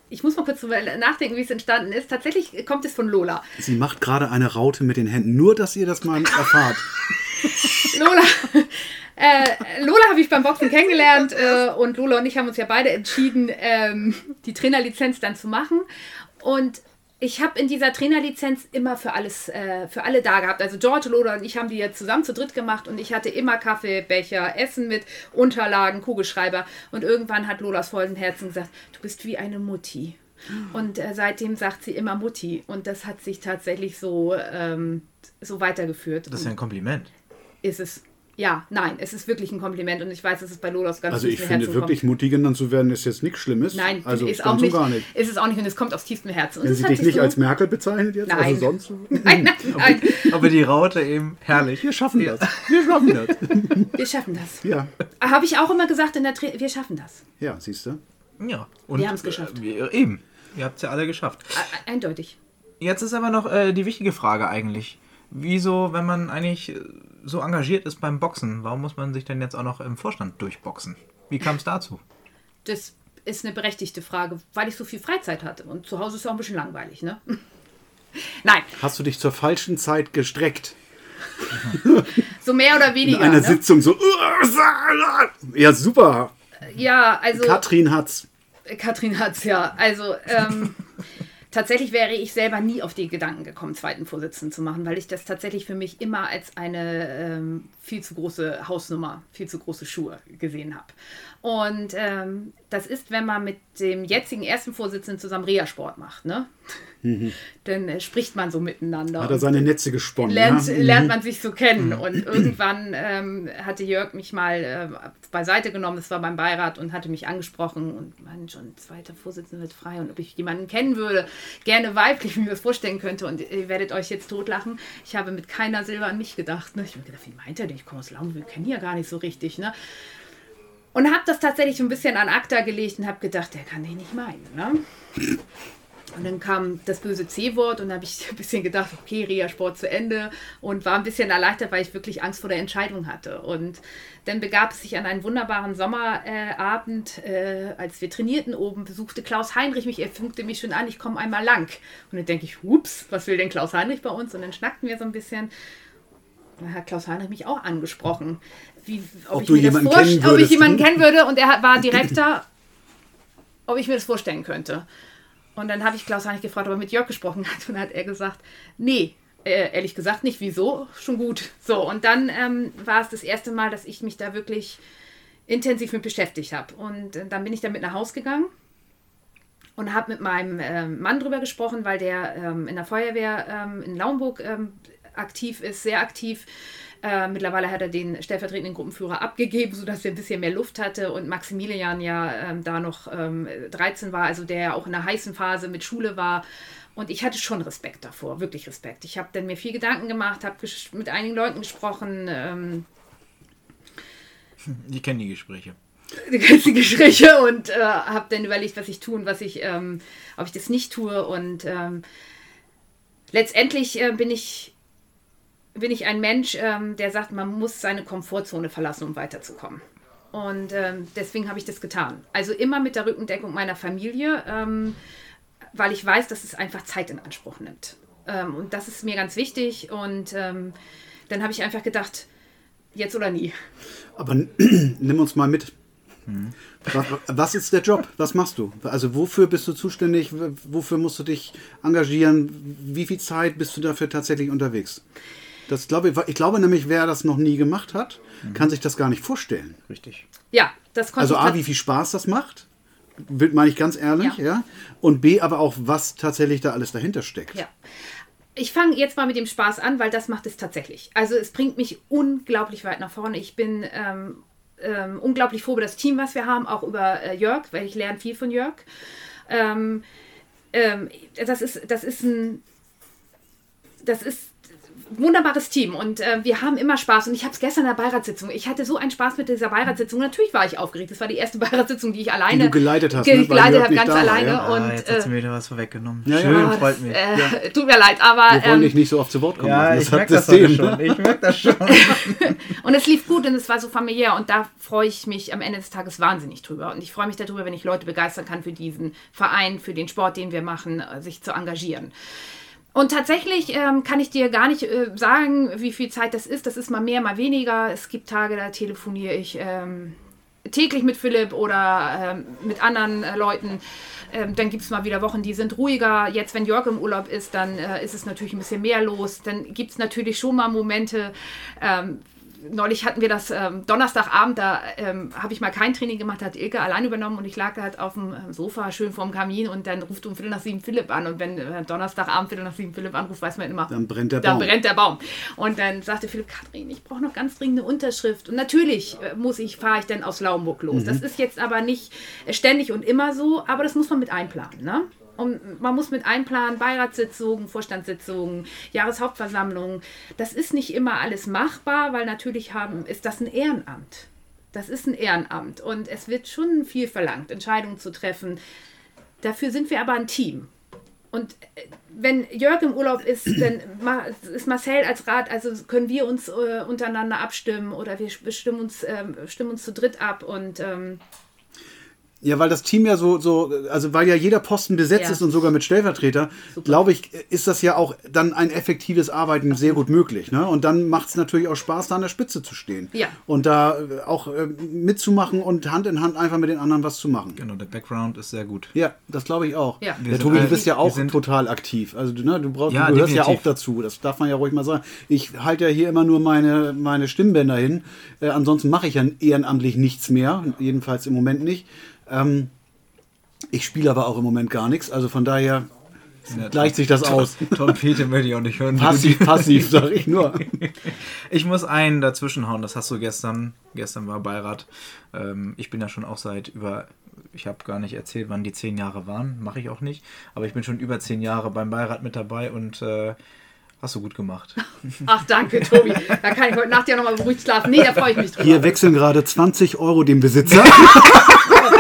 ich muss mal kurz nachdenken, wie es entstanden ist. Tatsächlich kommt es von Lola. Sie macht gerade eine Raute mit den Händen, nur dass ihr das mal erfahrt. Lola, äh, Lola habe ich beim Boxen kennengelernt äh, und Lola und ich haben uns ja beide entschieden, ähm, die Trainerlizenz dann zu machen. Und ich habe in dieser Trainerlizenz immer für alles, äh, für alle da gehabt. Also George, Lola und ich haben die jetzt zusammen zu dritt gemacht und ich hatte immer Kaffee, Becher, Essen mit Unterlagen, Kugelschreiber. Und irgendwann hat Lolas vollen Herzen gesagt, du bist wie eine Mutti. Und äh, seitdem sagt sie immer Mutti. Und das hat sich tatsächlich so, ähm, so weitergeführt. Das ist ja ein Kompliment. ist es. Ja, nein, es ist wirklich ein Kompliment und ich weiß, dass es bei Lola aus ganz Also ich finde Herzen wirklich, Mutti genannt zu werden, ist jetzt nichts Schlimmes. kommt. Nein, also ist auch nicht, und gar nicht. Ist es auch nicht und es kommt aus tiefstem Herzen. Und Wenn es sie dich nicht so, als Merkel bezeichnet jetzt, Nein. also sonst. Nein, nein, nein, Aber die Raute eben herrlich. Wir schaffen das. Wir schaffen das. wir schaffen das. Ja, Habe ich auch immer gesagt in der Tra wir schaffen das. ja, siehst du. Ja. Und, Wir haben's geschafft. Äh, wir, eben. Ihr habt es ja alle geschafft. E- Eindeutig. Jetzt ist aber noch äh, die wichtige Frage eigentlich. Wieso, wenn man eigentlich äh, so engagiert ist beim Boxen, warum muss man sich denn jetzt auch noch im Vorstand durchboxen? Wie kam es dazu? Das ist eine berechtigte Frage, weil ich so viel Freizeit hatte. Und zu Hause ist es auch ein bisschen langweilig, ne? Nein, Hast du dich zur falschen Zeit gestreckt? so mehr oder In weniger. einer ne? Sitzung so. Ja, super. Ja, also. Katrin hat's. Katrin hat's ja. Also ähm, tatsächlich wäre ich selber nie auf die Gedanken gekommen, zweiten Vorsitzenden zu machen, weil ich das tatsächlich für mich immer als eine ähm, viel zu große Hausnummer, viel zu große Schuhe gesehen habe. Und ähm, das ist, wenn man mit dem jetzigen ersten Vorsitzenden zusammen Reha-Sport macht, ne? Dann äh, spricht man so miteinander. Hat er seine Netze gesponnen. lernt, ja? lernt man sich so kennen. Und irgendwann ähm, hatte Jörg mich mal äh, beiseite genommen, das war beim Beirat, und hatte mich angesprochen und meinte schon, zweiter Vorsitzender wird frei und ob ich jemanden kennen würde, gerne weiblich, wie mir das vorstellen könnte. Und ihr werdet euch jetzt totlachen. Ich habe mit keiner Silber an mich gedacht. Ne? Ich habe mir gedacht, wie meint er denn? Ich komme aus Laum, wir kennen ja gar nicht so richtig. Ne? Und habe das tatsächlich so ein bisschen an ACTA gelegt und habe gedacht, der kann dich nicht meinen. Ne? Und dann kam das böse C-Wort und da habe ich ein bisschen gedacht, okay, Reha-Sport zu Ende und war ein bisschen erleichtert, weil ich wirklich Angst vor der Entscheidung hatte. Und dann begab es sich an einen wunderbaren Sommerabend, äh, als wir trainierten oben, besuchte Klaus Heinrich mich, er funkte mich schon an, ich komme einmal lang. Und dann denke ich, ups, was will denn Klaus Heinrich bei uns? Und dann schnackten wir so ein bisschen. Da hat Klaus Heinrich mich auch angesprochen, wie, ob, Ob ich mir jemanden kennen ob ich würdest. jemanden kennen würde. Und er war Direktor, ob ich mir das vorstellen könnte. Und dann habe ich Klaus Heinrich gefragt, ob er mit Jörg gesprochen hat. Und dann hat er gesagt, nee, Äh, ehrlich gesagt nicht. Wieso? Schon gut. So, und dann ähm, war es das erste Mal, dass ich mich da wirklich intensiv mit beschäftigt habe. Und äh, dann bin ich damit nach Hause gegangen und habe mit meinem ähm, Mann drüber gesprochen, weil der ähm, in der Feuerwehr ähm, in Laumburg ähm, aktiv ist, sehr aktiv. Äh, mittlerweile hat er den stellvertretenden Gruppenführer abgegeben, sodass er ein bisschen mehr Luft hatte und Maximilian ja ähm, da noch 13 war, also der ja auch in der heißen Phase mit Schule war. Und ich hatte schon Respekt davor, wirklich Respekt. Ich habe dann mir viel Gedanken gemacht, habe mit einigen Leuten gesprochen. Ähm, die kennen die Gespräche die ganzen Gespräche und äh, habe dann überlegt, was ich tue und was ich, ähm, ob ich das nicht tue. Und ähm, letztendlich äh, bin ich bin ich ein Mensch, ähm, der sagt, man muss seine Komfortzone verlassen, um weiterzukommen. Und ähm, deswegen habe ich das getan. Also immer mit der Rückendeckung meiner Familie, ähm, weil ich weiß, dass es einfach Zeit in Anspruch nimmt. Ähm, und das ist mir ganz wichtig. Und dann habe ich einfach gedacht, jetzt oder nie. Aber nimm uns mal mit was, was, ist der Job? Was machst du? Also wofür bist du zuständig? Wofür musst du dich engagieren? Wie viel Zeit bist du dafür tatsächlich unterwegs? Das glaube ich, ich glaube nämlich, wer das noch nie gemacht hat, mhm. kann sich das gar nicht vorstellen. Richtig. Ja, das konnte Also A, wie viel Spaß das macht, meine ich ganz ehrlich, ja. ja. Und B, aber auch, was tatsächlich da alles dahinter steckt. Ja. Ich fange jetzt mal mit dem Spaß an, weil das macht es tatsächlich. Also es bringt mich unglaublich weit nach vorne. Ich bin ähm, ähm, unglaublich froh über das Team, was wir haben, auch über äh, Jörg, weil ich lerne viel von Jörg. Ähm, ähm, das, ist, das ist ein das ist wunderbares Team und äh, wir haben immer Spaß. Und ich habe es gestern in der Beiratssitzung. Ich hatte so einen Spaß mit dieser Beiratssitzung. Natürlich war ich aufgeregt. Das war die erste Beiratssitzung, die ich alleine die du geleitet hast. Ge ne? geleitet habe, ganz alleine. Ja. Und, ah, jetzt hat sie mir wieder was vorweggenommen. Ja, Schön, ja. freut mich. Äh, ja. Tut mir leid, aber. Wir wollen ähm, dich nicht so oft zu Wort kommen. Ja, ich merke das, das schon. Ich merke das schon. und es lief gut und es war so familiär. Und da freue ich mich am Ende des Tages wahnsinnig drüber. Und ich freue mich darüber, wenn ich Leute begeistern kann für diesen Verein, für den Sport, den wir machen, äh, sich zu engagieren. Und tatsächlich ähm, kann ich dir gar nicht äh, sagen, wie viel Zeit das ist. Das ist mal mehr, mal weniger. Es gibt Tage, da telefoniere ich ähm, täglich mit Philipp oder ähm, mit anderen äh, Leuten. Ähm, dann gibt es mal wieder Wochen, die sind ruhiger. Jetzt, wenn Jörg im Urlaub ist, dann äh, ist es natürlich ein bisschen mehr los. Dann gibt es natürlich schon mal Momente, ähm, neulich hatten wir das ähm, Donnerstagabend, da ähm, habe ich mal kein Training gemacht, hat Ilke allein übernommen und ich lag halt auf dem ähm, Sofa schön vorm Kamin und dann ruft um Viertel nach sieben Philipp an und wenn äh, Donnerstagabend Viertel nach sieben Philipp anruft, weiß man immer, dann brennt der Baum. Dann brennt der Baum. Und dann sagte Philipp, Kathrin, ich brauche noch ganz dringend eine Unterschrift. Und natürlich äh, muss ich, fahre ich dann aus Laumburg los. Mhm. Das ist jetzt aber nicht ständig und immer so, aber das muss man mit einplanen. Ne? Und man muss mit einplanen, Beiratssitzungen, Vorstandssitzungen, Jahreshauptversammlungen. Das ist nicht immer alles machbar, weil natürlich haben, ist das ein Ehrenamt. Das ist ein Ehrenamt und es wird schon viel verlangt, Entscheidungen zu treffen. Dafür sind wir aber ein Team. Und äh, wenn Jörg im Urlaub ist, dann ist Marcel als Rat, also können wir uns äh, untereinander abstimmen oder wir bestimmen uns, äh, stimmen uns zu dritt ab und ähm, ja, weil das Team ja so, so, also weil ja jeder Posten besetzt ja. ist und sogar mit Stellvertreter, glaube ich, ist das ja auch dann ein effektives Arbeiten sehr gut möglich. Ne? Und dann macht es natürlich auch Spaß, da an der Spitze zu stehen. Ja. Und da äh, auch äh, mitzumachen und Hand in Hand einfach mit den anderen was zu machen. Genau, der Background ist sehr gut. Ja, das glaube ich auch. Ja. Der Tobi, du bist ja auch total aktiv. Also ne, du, brauchst, ja, du gehörst ja auch dazu. Das darf man ja ruhig mal sagen. Ich halte ja hier immer nur meine, meine Stimmbänder hin. Äh, ansonsten mache ich ja ehrenamtlich nichts mehr. Jedenfalls im Moment nicht. Ähm, ich spiele aber auch im Moment gar nichts, also von daher ja, gleicht sich das aus. Trompete möchte ich auch nicht hören. Passiv, passiv, sag ich nur. ich muss einen dazwischenhauen, das hast du gestern, gestern war Beirat. Ähm, ich bin ja schon auch seit über, ich habe gar nicht erzählt, wann die zehn Jahre waren, mache ich auch nicht, aber ich bin schon über zehn Jahre beim Beirat mit dabei und äh, Hast du gut gemacht. Ach, danke, Tobi. Da kann ich heute Nacht ja nochmal beruhigt schlafen. Nee, da freue ich mich drüber. Hier wechseln gerade 20 Euro dem Besitzer.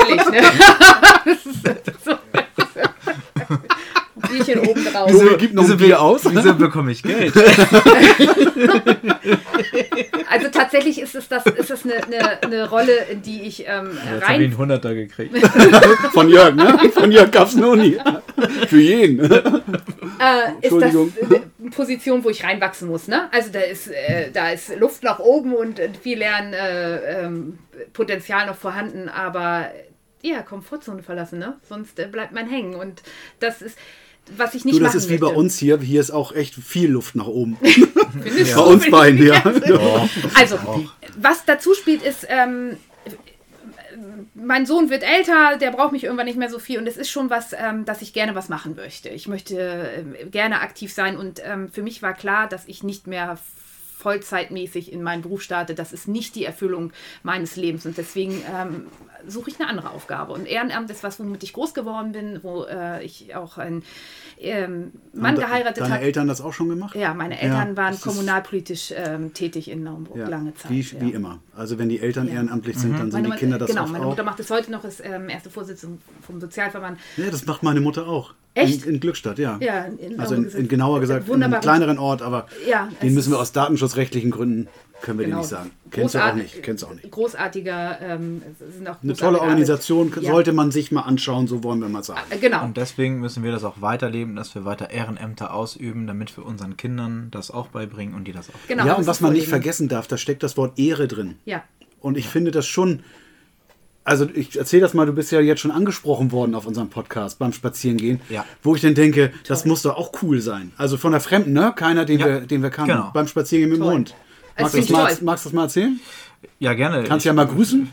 Billig, ne? so. Bierchen oben drauf. Wieso, gibt noch wieso, ein Bier aus? Wieso bekomme ich Geld? also tatsächlich ist es, das, ist es eine, eine, eine Rolle, in die ich ähm, Jetzt rein... Ich einen Hunderter gekriegt. Von Jörg, ne? Von Jörg gab es noch nie. Für jeden. Äh, ist das eine Position, wo ich reinwachsen muss, ne? Also da ist, äh, da ist Luft nach oben und viel Lernpotenzial äh, noch vorhanden, aber ja, Komfortzone verlassen, ne? Sonst äh, bleibt man hängen. Und das ist, was ich nicht Du, das machen ist wie bei möchte. uns hier. Hier ist auch echt viel Luft nach oben. Findest Bei uns beiden, ja. Also, was dazu spielt, ist, ähm, mein Sohn wird älter, der braucht mich irgendwann nicht mehr so viel und es ist schon was, ähm, dass ich gerne was machen möchte. Ich möchte ähm, gerne aktiv sein und ähm, für mich war klar, dass ich nicht mehr vollzeitmäßig in meinen Beruf starte. Das ist nicht die Erfüllung meines Lebens und deswegen ähm, suche ich eine andere Aufgabe. Und Ehrenamt ist was, womit ich groß geworden bin, wo äh, ich auch einen ähm, Mann Haben geheiratet Deine habe. Eltern das auch schon gemacht? Ja, meine Eltern Ja, waren kommunalpolitisch ähm, tätig in Naumburg Ja, lange Zeit. Wie, ja. wie immer. Also wenn die Eltern Ja. ehrenamtlich sind, dann sind die Mutter- Kinder das genau, oft meine auch. Mutter macht es heute noch, ist ähm, erste Vorsitzende vom Sozialverband. Ja, das macht meine Mutter auch. Echt? In, in Glückstadt, ja. Ja, in- also in, in- genauer gesagt, in einem kleineren Ort, aber Ja, den müssen wir aus datenschutzrechtlichen Gründen, können wir Genau. den nicht sagen. Kennst du auch nicht, kennst du auch nicht. Großartiger, ähm, es sind auch Eine großartige tolle Organisation. Ja. sollte man sich mal anschauen, so wollen wir mal sagen. Äh, Genau. Und deswegen müssen wir das auch weiterleben, dass wir weiter Ehrenämter ausüben, damit wir unseren Kindern das auch beibringen und die das auch. genau ja, und was man nicht vergessen darf, da steckt das Wort Ehre drin. Ja. Und ich finde das schon. Also ich erzähle das mal, du bist ja jetzt schon angesprochen worden auf unserem Podcast beim Spazierengehen, Ja. wo ich dann denke, das muss doch auch cool sein. Also von der Fremden, ne? Keiner, den, Ja. wir, den wir kannten, Genau. beim Spazierengehen mit dem. Hund. Magst du das, mal, magst du das mal erzählen? Ja, gerne. Kannst ja mal grüßen.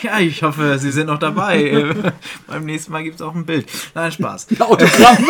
ja, ich hoffe, Sie sind noch dabei. Beim nächsten Mal gibt es auch ein Bild. Nein, Spaß. Autogramm.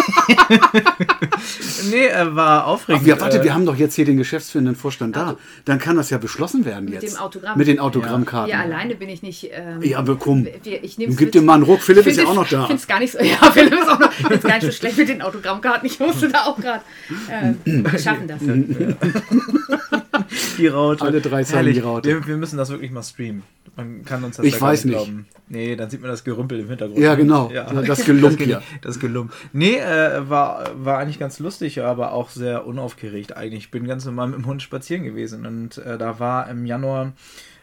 Nee, äh, war aufregend. Ach, wir, warte, äh, wir haben doch jetzt hier den geschäftsführenden Vorstand da. Dann kann das ja beschlossen werden Mit jetzt. dem Autogramm. Mit den Autogrammkarten. Ja, alleine bin ich nicht. Ähm, Ja, aber komm. Ich Gib mit. dir mal einen Ruck. Philipp ist ja auch noch da. Ich finde es gar nicht so. Ja, Philipp ist auch noch. Ich find's gar nicht so schlecht mit den Autogrammkarten. Ich musste da auch gerade. Äh, wir schaffen das. die Raute. Alle drei zeigen Herrlich. die Raute. Wir, wir müssen das wirklich mal streamen. Man kann uns das Ich ja gar weiß nicht. glauben. Nee, dann sieht man das Gerümpel im Hintergrund. Ja, genau. Ja. Das Gelump Das, hier. Das Gelump. Nee, äh, war, war eigentlich ganz lustig, aber auch sehr unaufgeregt eigentlich. Ich bin ganz normal mit dem Hund spazieren gewesen und äh, da war im Januar,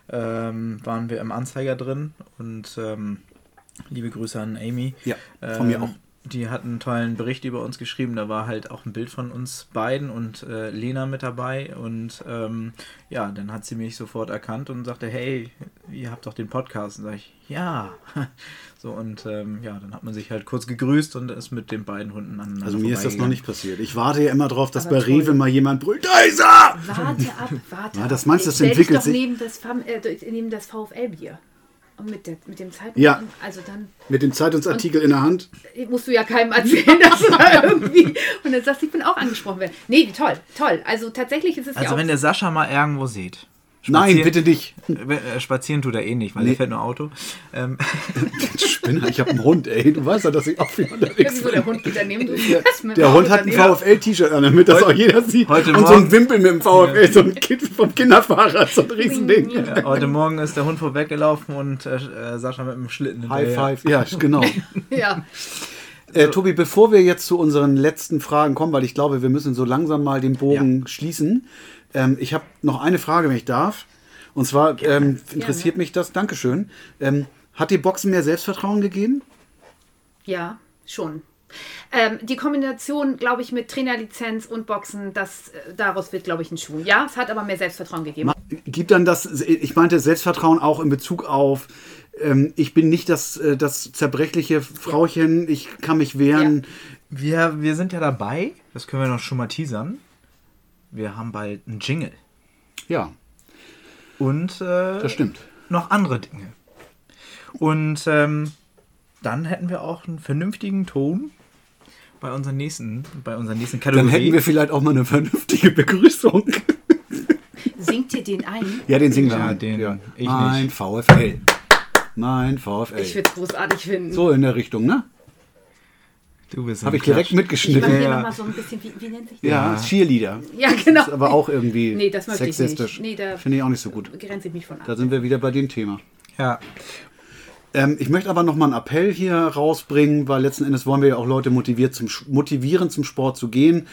ähm, waren wir im Anzeiger drin und ähm, liebe Grüße an Amy. Ja, von mir Ähm, auch. Die hat einen tollen Bericht über uns geschrieben. Da war halt auch ein Bild von uns beiden und äh, Lena mit dabei. Und ähm, ja, dann hat sie mich sofort erkannt und sagte, hey, ihr habt doch den Podcast. Und sag ich, ja. So, und ähm, ja, dann hat man sich halt kurz gegrüßt und ist mit den beiden Hunden aneinander Also mir ist das noch nicht passiert. Ich warte ja immer drauf, dass Aber bei toll. Rewe mal jemand brüllt, da ist er! Warte ab, warte Ja, ab. das meinst du, das entwickelt doch sich- Neben das, äh, neben das VfL-Bier. Und mit, der, mit dem Zeitpunkt. Ja. Also dann Mit dem Zeitungsartikel in der Hand. musst du ja keinem erzählen, dass du da irgendwie. Und dann sagst du, ich bin auch angesprochen werden. Nee, toll, toll. Also tatsächlich ist es ja Also auch. wenn der Sascha mal irgendwo sieht. Nein, bitte nicht. Äh, Spazieren tut er eh nicht, weil Nee. er fährt nur Auto. Ähm, Spinner, ich habe einen Hund, ey. Du weißt ja, dass ich auch viel unterwegs bin. der Hund geht daneben? Du fährst mit dem Der Hund hat ein. VfL-T-Shirt an, damit das auch jeder sieht. heute Und so ein Morgen- Wimpel mit dem VfL, so ein Kind vom Kinderfahrer, so ein Riesending. ja, heute Morgen ist der Hund vorweggelaufen und äh, äh, Sascha mit dem Schlitten High five, ja, genau. Ja, Äh, Tobi, bevor wir jetzt zu unseren letzten Fragen kommen, weil ich glaube, wir müssen so langsam mal den Bogen schließen. Ähm, ich habe noch eine Frage, wenn ich darf. Und zwar ähm, interessiert mich das, Dankeschön. Ähm, hat die Boxen mehr Selbstvertrauen gegeben? ja, schon. Ähm, die Kombination, glaube ich, mit Trainerlizenz und Boxen, das, äh, daraus wird, glaube ich, ein Schuh. Ja, es hat aber mehr Selbstvertrauen gegeben. Gibt dann das, ich meinte Selbstvertrauen auch in Bezug auf, ähm, ich bin nicht das, äh, das zerbrechliche Frauchen, ich kann mich wehren. Wir, wir sind ja dabei, das können wir noch schon mal teasern. Wir haben bald einen Jingle. Ja, Und äh, das stimmt. noch andere Dinge. Und ähm, dann hätten wir auch einen vernünftigen Ton bei unseren nächsten, bei unseren nächsten Dann Kategorien. hätten wir vielleicht auch mal eine vernünftige Begrüßung. Singt ihr den ein? Ja, den singen wir Ja, ein. den- ja. ich mein nicht. VfL. Mein VfL. Ich würde es großartig finden. so in der Richtung, ne? Du bist Habe ich direkt. Ich mitgeschnitten. hier Ja. nochmal so ein bisschen, wie, wie nennt sich das? Ja, Cheerleader. Ja, genau. Ist aber auch irgendwie Nee, das möchte ich sexistisch. nicht. Nee, da- Finde ich auch nicht so gut. Grenze ich mich von ab. Da sind wir wieder bei dem Thema. Ja, Ähm, ich möchte aber noch mal einen Appell hier rausbringen, weil letzten Endes wollen wir ja auch Leute motiviert zum, motivieren, zum Sport zu gehen.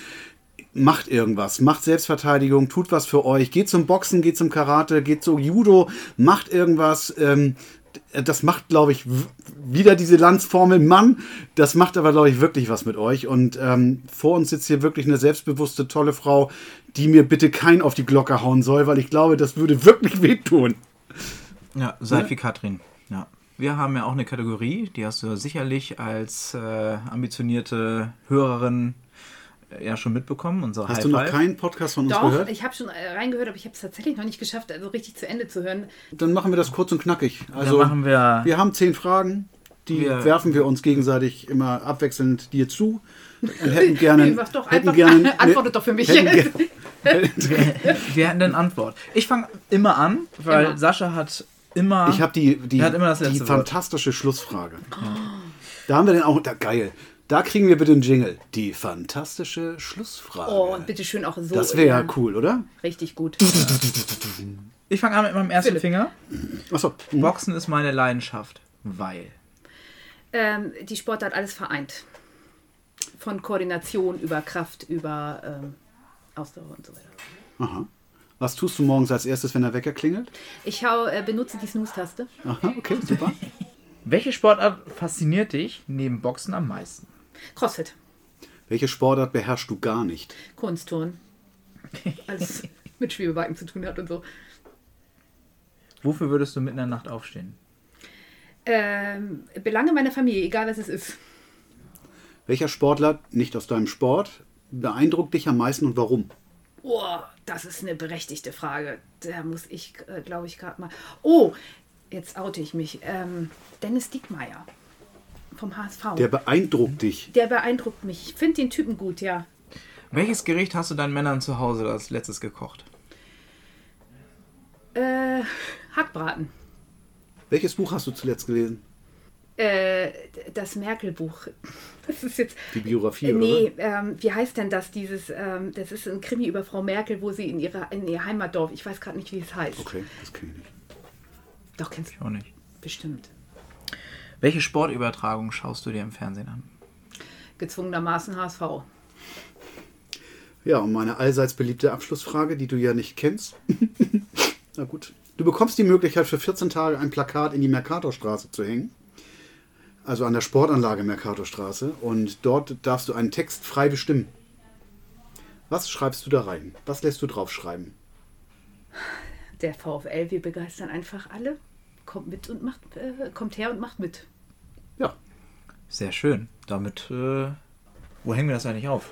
Macht irgendwas, macht Selbstverteidigung, tut was für euch, geht zum Boxen, geht zum Karate, geht zum Judo, macht irgendwas. Ähm, das macht, glaube ich, wieder diese Landsformel Mann. Das macht aber, glaube ich, wirklich was mit euch. Und ähm, vor uns sitzt hier wirklich eine selbstbewusste, tolle Frau, die mir bitte kein auf die Glocke hauen soll, weil ich glaube, das würde wirklich wehtun. ja seid wie Katrin. Ja. Wir haben ja auch eine Kategorie, die hast du sicherlich als äh, ambitionierte Hörerin ja schon mitbekommen. Unser Hast High du noch Five. keinen Podcast von uns Doch, gehört? ich habe schon äh, reingehört, aber ich habe es tatsächlich noch nicht geschafft, also richtig zu Ende zu hören. Dann machen wir das kurz und knackig. Dann Also, machen wir, wir haben zehn Fragen, die Wir- werfen wir uns gegenseitig immer abwechselnd dir zu. Und hätten gerne. Nee, doch hätten einfach, gerne, antwortet doch für mich. hätten ge- wir hätten eine Antwort. Ich fange immer an, weil Immer. Sascha hat immer. Ich habe die, die, hat immer das die Wort. fantastische Schlussfrage. Da haben wir den auch. Da, geil. Da kriegen wir bitte einen Jingle. Die fantastische Schlussfrage. Oh, und bitte schön auch so. das wäre ja cool, oder? Richtig gut. ich fange an mit meinem ersten Philipp. Finger. Achso. Boxen ist meine Leidenschaft, weil. Ähm, die Sportart alles vereint. Von Koordination über Kraft, über ähm, Ausdauer und so weiter. Aha. Was tust du morgens als erstes, wenn der Wecker klingelt? Ich hau, äh, benutze die Snooze-Taste. Aha, okay, super. Welche Sportart fasziniert dich neben Boxen am meisten? Crossfit, Welche Sportart beherrschst du gar nicht? Kunstturnen. Alles mit Schwebebalken zu tun hat und so. Wofür würdest du mitten in der Nacht aufstehen? Ähm, Belange meiner Familie, egal was es ist. Welcher Sportler, nicht aus deinem Sport, beeindruckt dich am meisten und warum? Oh, das ist eine berechtigte Frage. Da muss ich, äh, glaube ich, gerade mal. Oh, jetzt oute ich mich. Ähm, Dennis Diekmeyer vom HSV. Der beeindruckt dich. Der beeindruckt mich. Ich finde den Typen gut, ja. Welches Gericht hast du deinen Männern zu Hause als letztes gekocht? Äh, Hackbraten. Welches Buch hast du zuletzt gelesen? Äh, das Merkel-Buch. Das ist jetzt. Die Biografie, Äh, oder? nee, ähm, wie heißt denn das? Dieses, ähm, das ist ein Krimi über Frau Merkel, wo sie in, ihre, in ihr Heimatdorf, ich weiß gerade nicht, wie es heißt. Okay, das kenne ich nicht. Doch, kennst du Ich auch nicht. bestimmt. Welche Sportübertragung schaust du dir im Fernsehen an? Gezwungenermaßen HSV. Ja, und meine allseits beliebte Abschlussfrage, die du ja nicht kennst. Na gut. Du bekommst die Möglichkeit, für 14 Tage ein Plakat in die Mercatorstraße zu hängen. Also an der Sportanlage Mercatorstraße. Und dort darfst du einen Text frei bestimmen. Was schreibst du da rein? Was lässt du draufschreiben? Der VfL, wir begeistern einfach alle. Kommt mit und macht, äh, kommt her und macht mit. Ja, Sehr schön. Damit, äh, wo hängen wir das eigentlich auf?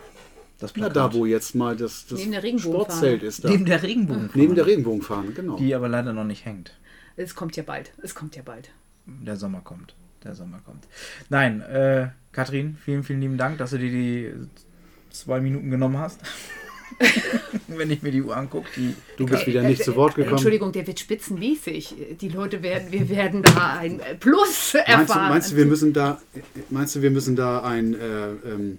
Das na da, wo jetzt mal das, das Neben der Regenbogenfahne. Sportzelt ist. Da. Neben der Regenbogen. Neben der Regenbogenfahne, genau. Die aber leider noch nicht hängt. Es kommt ja bald. Es kommt ja bald. Der Sommer kommt. Der Sommer kommt. Nein, äh, Katrin, vielen, vielen lieben Dank, dass du dir die zwei Minuten genommen hast. Wenn ich mir die Uhr angucke, die Du bist wieder nicht zu Wort gekommen. Entschuldigung, der wird spitzenmäßig. Die Leute werden, wir werden da ein Plus erfahren. Meinst du, meinst du, wir müssen da, meinst du, wir müssen da ein, äh, ähm,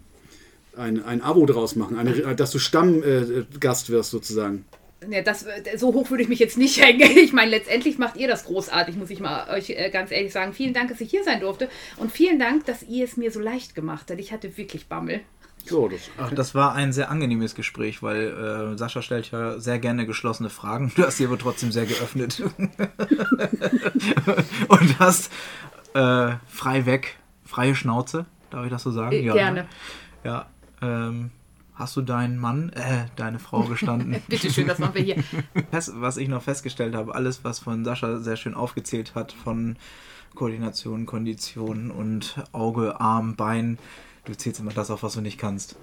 ein, ein Abo draus machen, eine, dass du Stammgast wirst sozusagen? Ja, das, äh, so hoch würde ich mich jetzt nicht hängen. Ich meine, letztendlich macht ihr das großartig, muss ich mal euch äh, ganz ehrlich sagen. Vielen Dank, dass ich hier sein durfte. Und vielen Dank, dass ihr es mir so leicht gemacht habt. Ich hatte wirklich Bammel. So, das, Ach, das war ein sehr angenehmes Gespräch, weil äh, Sascha stellt ja sehr gerne geschlossene Fragen. Du hast sie aber trotzdem sehr geöffnet. Und hast äh, frei weg, freie Schnauze, darf ich das so sagen? Äh, Ja, gerne. ne? Ja. Ähm, hast du deinen Mann, äh, deine Frau gestanden? Bitte schön, das machen wir hier. Was ich noch festgestellt habe, alles, was von Sascha sehr schön aufgezählt hat, von Koordination, Kondition und Auge, Arm, Bein, du zählst immer das auf, was du nicht kannst.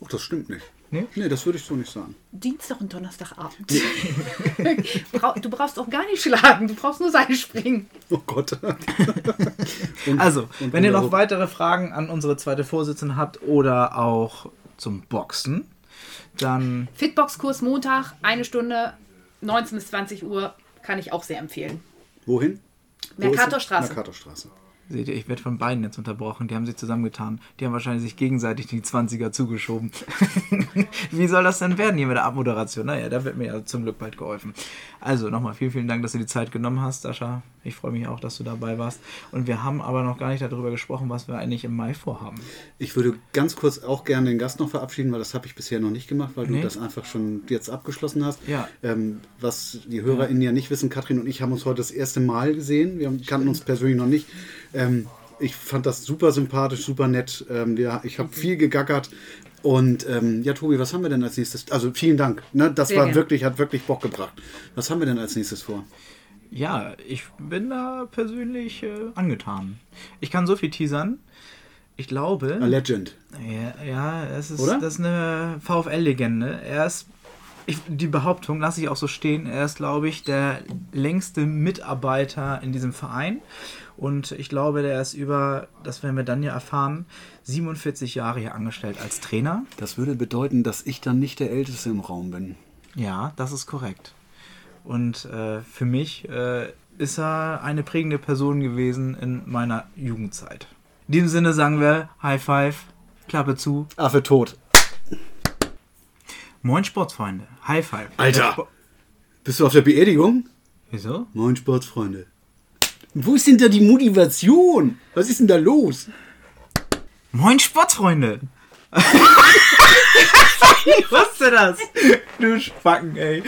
oh, das stimmt nicht. Nee? Nee, das würde ich so nicht sagen. Dienstag und Donnerstagabend. Du brauchst auch gar nicht schlagen, du brauchst nur Seil springen. Oh Gott. Und- Also, und wenn ihr noch weitere Fragen an unsere zweite Vorsitzende habt oder auch zum Boxen, dann Fitbox-Kurs Montag, eine Stunde, 19 bis 20 Uhr, kann ich auch sehr empfehlen. Wohin? Mercatorstraße. Mercatorstraße. Seht ihr, ich werde von beiden jetzt unterbrochen. Die haben sich zusammengetan. Die haben wahrscheinlich sich gegenseitig die 20er zugeschoben. Wie soll das denn werden hier mit der Abmoderation? Naja, da wird mir ja zum Glück bald geholfen. Also nochmal vielen, vielen Dank, dass du die Zeit genommen hast, Sascha. Ich freue mich auch, dass du dabei warst. Und wir haben aber noch gar nicht darüber gesprochen, was wir eigentlich im Mai vorhaben. Ich würde ganz kurz auch gerne den Gast noch verabschieden, weil das habe ich bisher noch nicht gemacht, weil Nee. du das einfach schon jetzt abgeschlossen hast. Ja. Ähm, was die HörerInnen ja nicht wissen, Katrin und ich haben uns heute das erste Mal gesehen. Wir kannten uns persönlich noch nicht. Ähm, ich fand das super sympathisch, super nett. Ähm, wir, ich habe viel gegackert. Und ähm, ja, Tobi, was haben wir denn als nächstes? Also vielen Dank. Ne? Das Sehr war gern. wirklich, hat wirklich Bock gebracht. Was haben wir denn als nächstes vor? Ja, ich bin da persönlich äh, angetan. Ich kann so viel teasern. Ich glaube. A Legend. Ja, ja es ist, Oder? das ist eine VfL-Legende. Er ist, ich, die Behauptung lasse ich auch so stehen, er ist, glaube ich, der längste Mitarbeiter in diesem Verein. Und ich glaube, der ist über, das werden wir dann ja erfahren, 47 Jahre hier angestellt als Trainer. Das würde bedeuten, dass ich dann nicht der Älteste im Raum bin. Ja, das ist korrekt. Und äh, für mich äh, ist er eine prägende Person gewesen in meiner Jugendzeit. In diesem Sinne sagen wir High Five, Klappe zu. Affe tot. Moin Sportsfreunde, High Five. Alter. Bist du auf der Beerdigung? Wieso? Moin Sportsfreunde. Wo ist denn da die Motivation? Was ist denn da los? Moin Sportsfreunde! ich wusste das! Du Spacken, ey.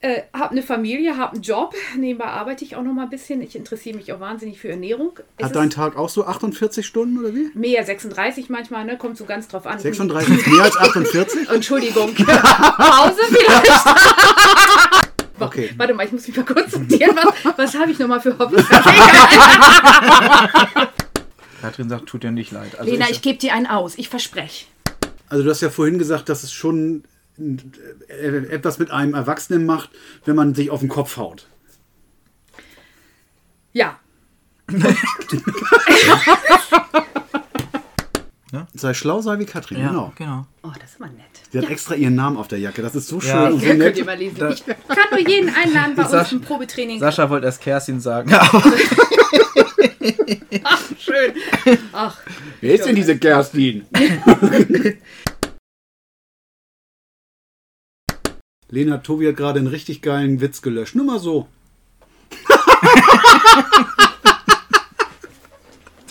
Äh, hab eine Familie, hab einen Job. Nebenbei arbeite ich auch noch mal ein bisschen. Ich interessiere mich auch wahnsinnig für Ernährung. Es Hat dein Tag auch so 48 Stunden oder wie? mehr 36 manchmal, ne? Kommt so ganz drauf an. 36 ist mehr als 48? Entschuldigung. Pause vielleicht. Okay. Warte mal, ich muss mich mal kurz sortieren. Was, was habe ich noch mal für Hobbys? Katrin sagt, tut dir nicht leid. Also Lena, ich gebe dir einen aus. Ich verspreche. Also du hast ja vorhin gesagt, dass es schon äh, etwas mit einem Erwachsenen macht, wenn man sich auf den Kopf haut. Ja. Sei schlau, sei wie Katrin. ja, Genau. genau. Oh, das ist mal nett. Sie hat extra ihren Namen auf der Jacke. Das ist so schön Ja. und so Ja, könnt nett. ihr mal lesen. Ich kann nur jeden einladen bei uns Sascha- im Probetraining. Sascha wollte erst Kerstin sagen. Ach, schön. Ach, Wer ist denn diese Kerstin? Lena, Tobi hat gerade einen richtig geilen Witz gelöscht. Nur mal so.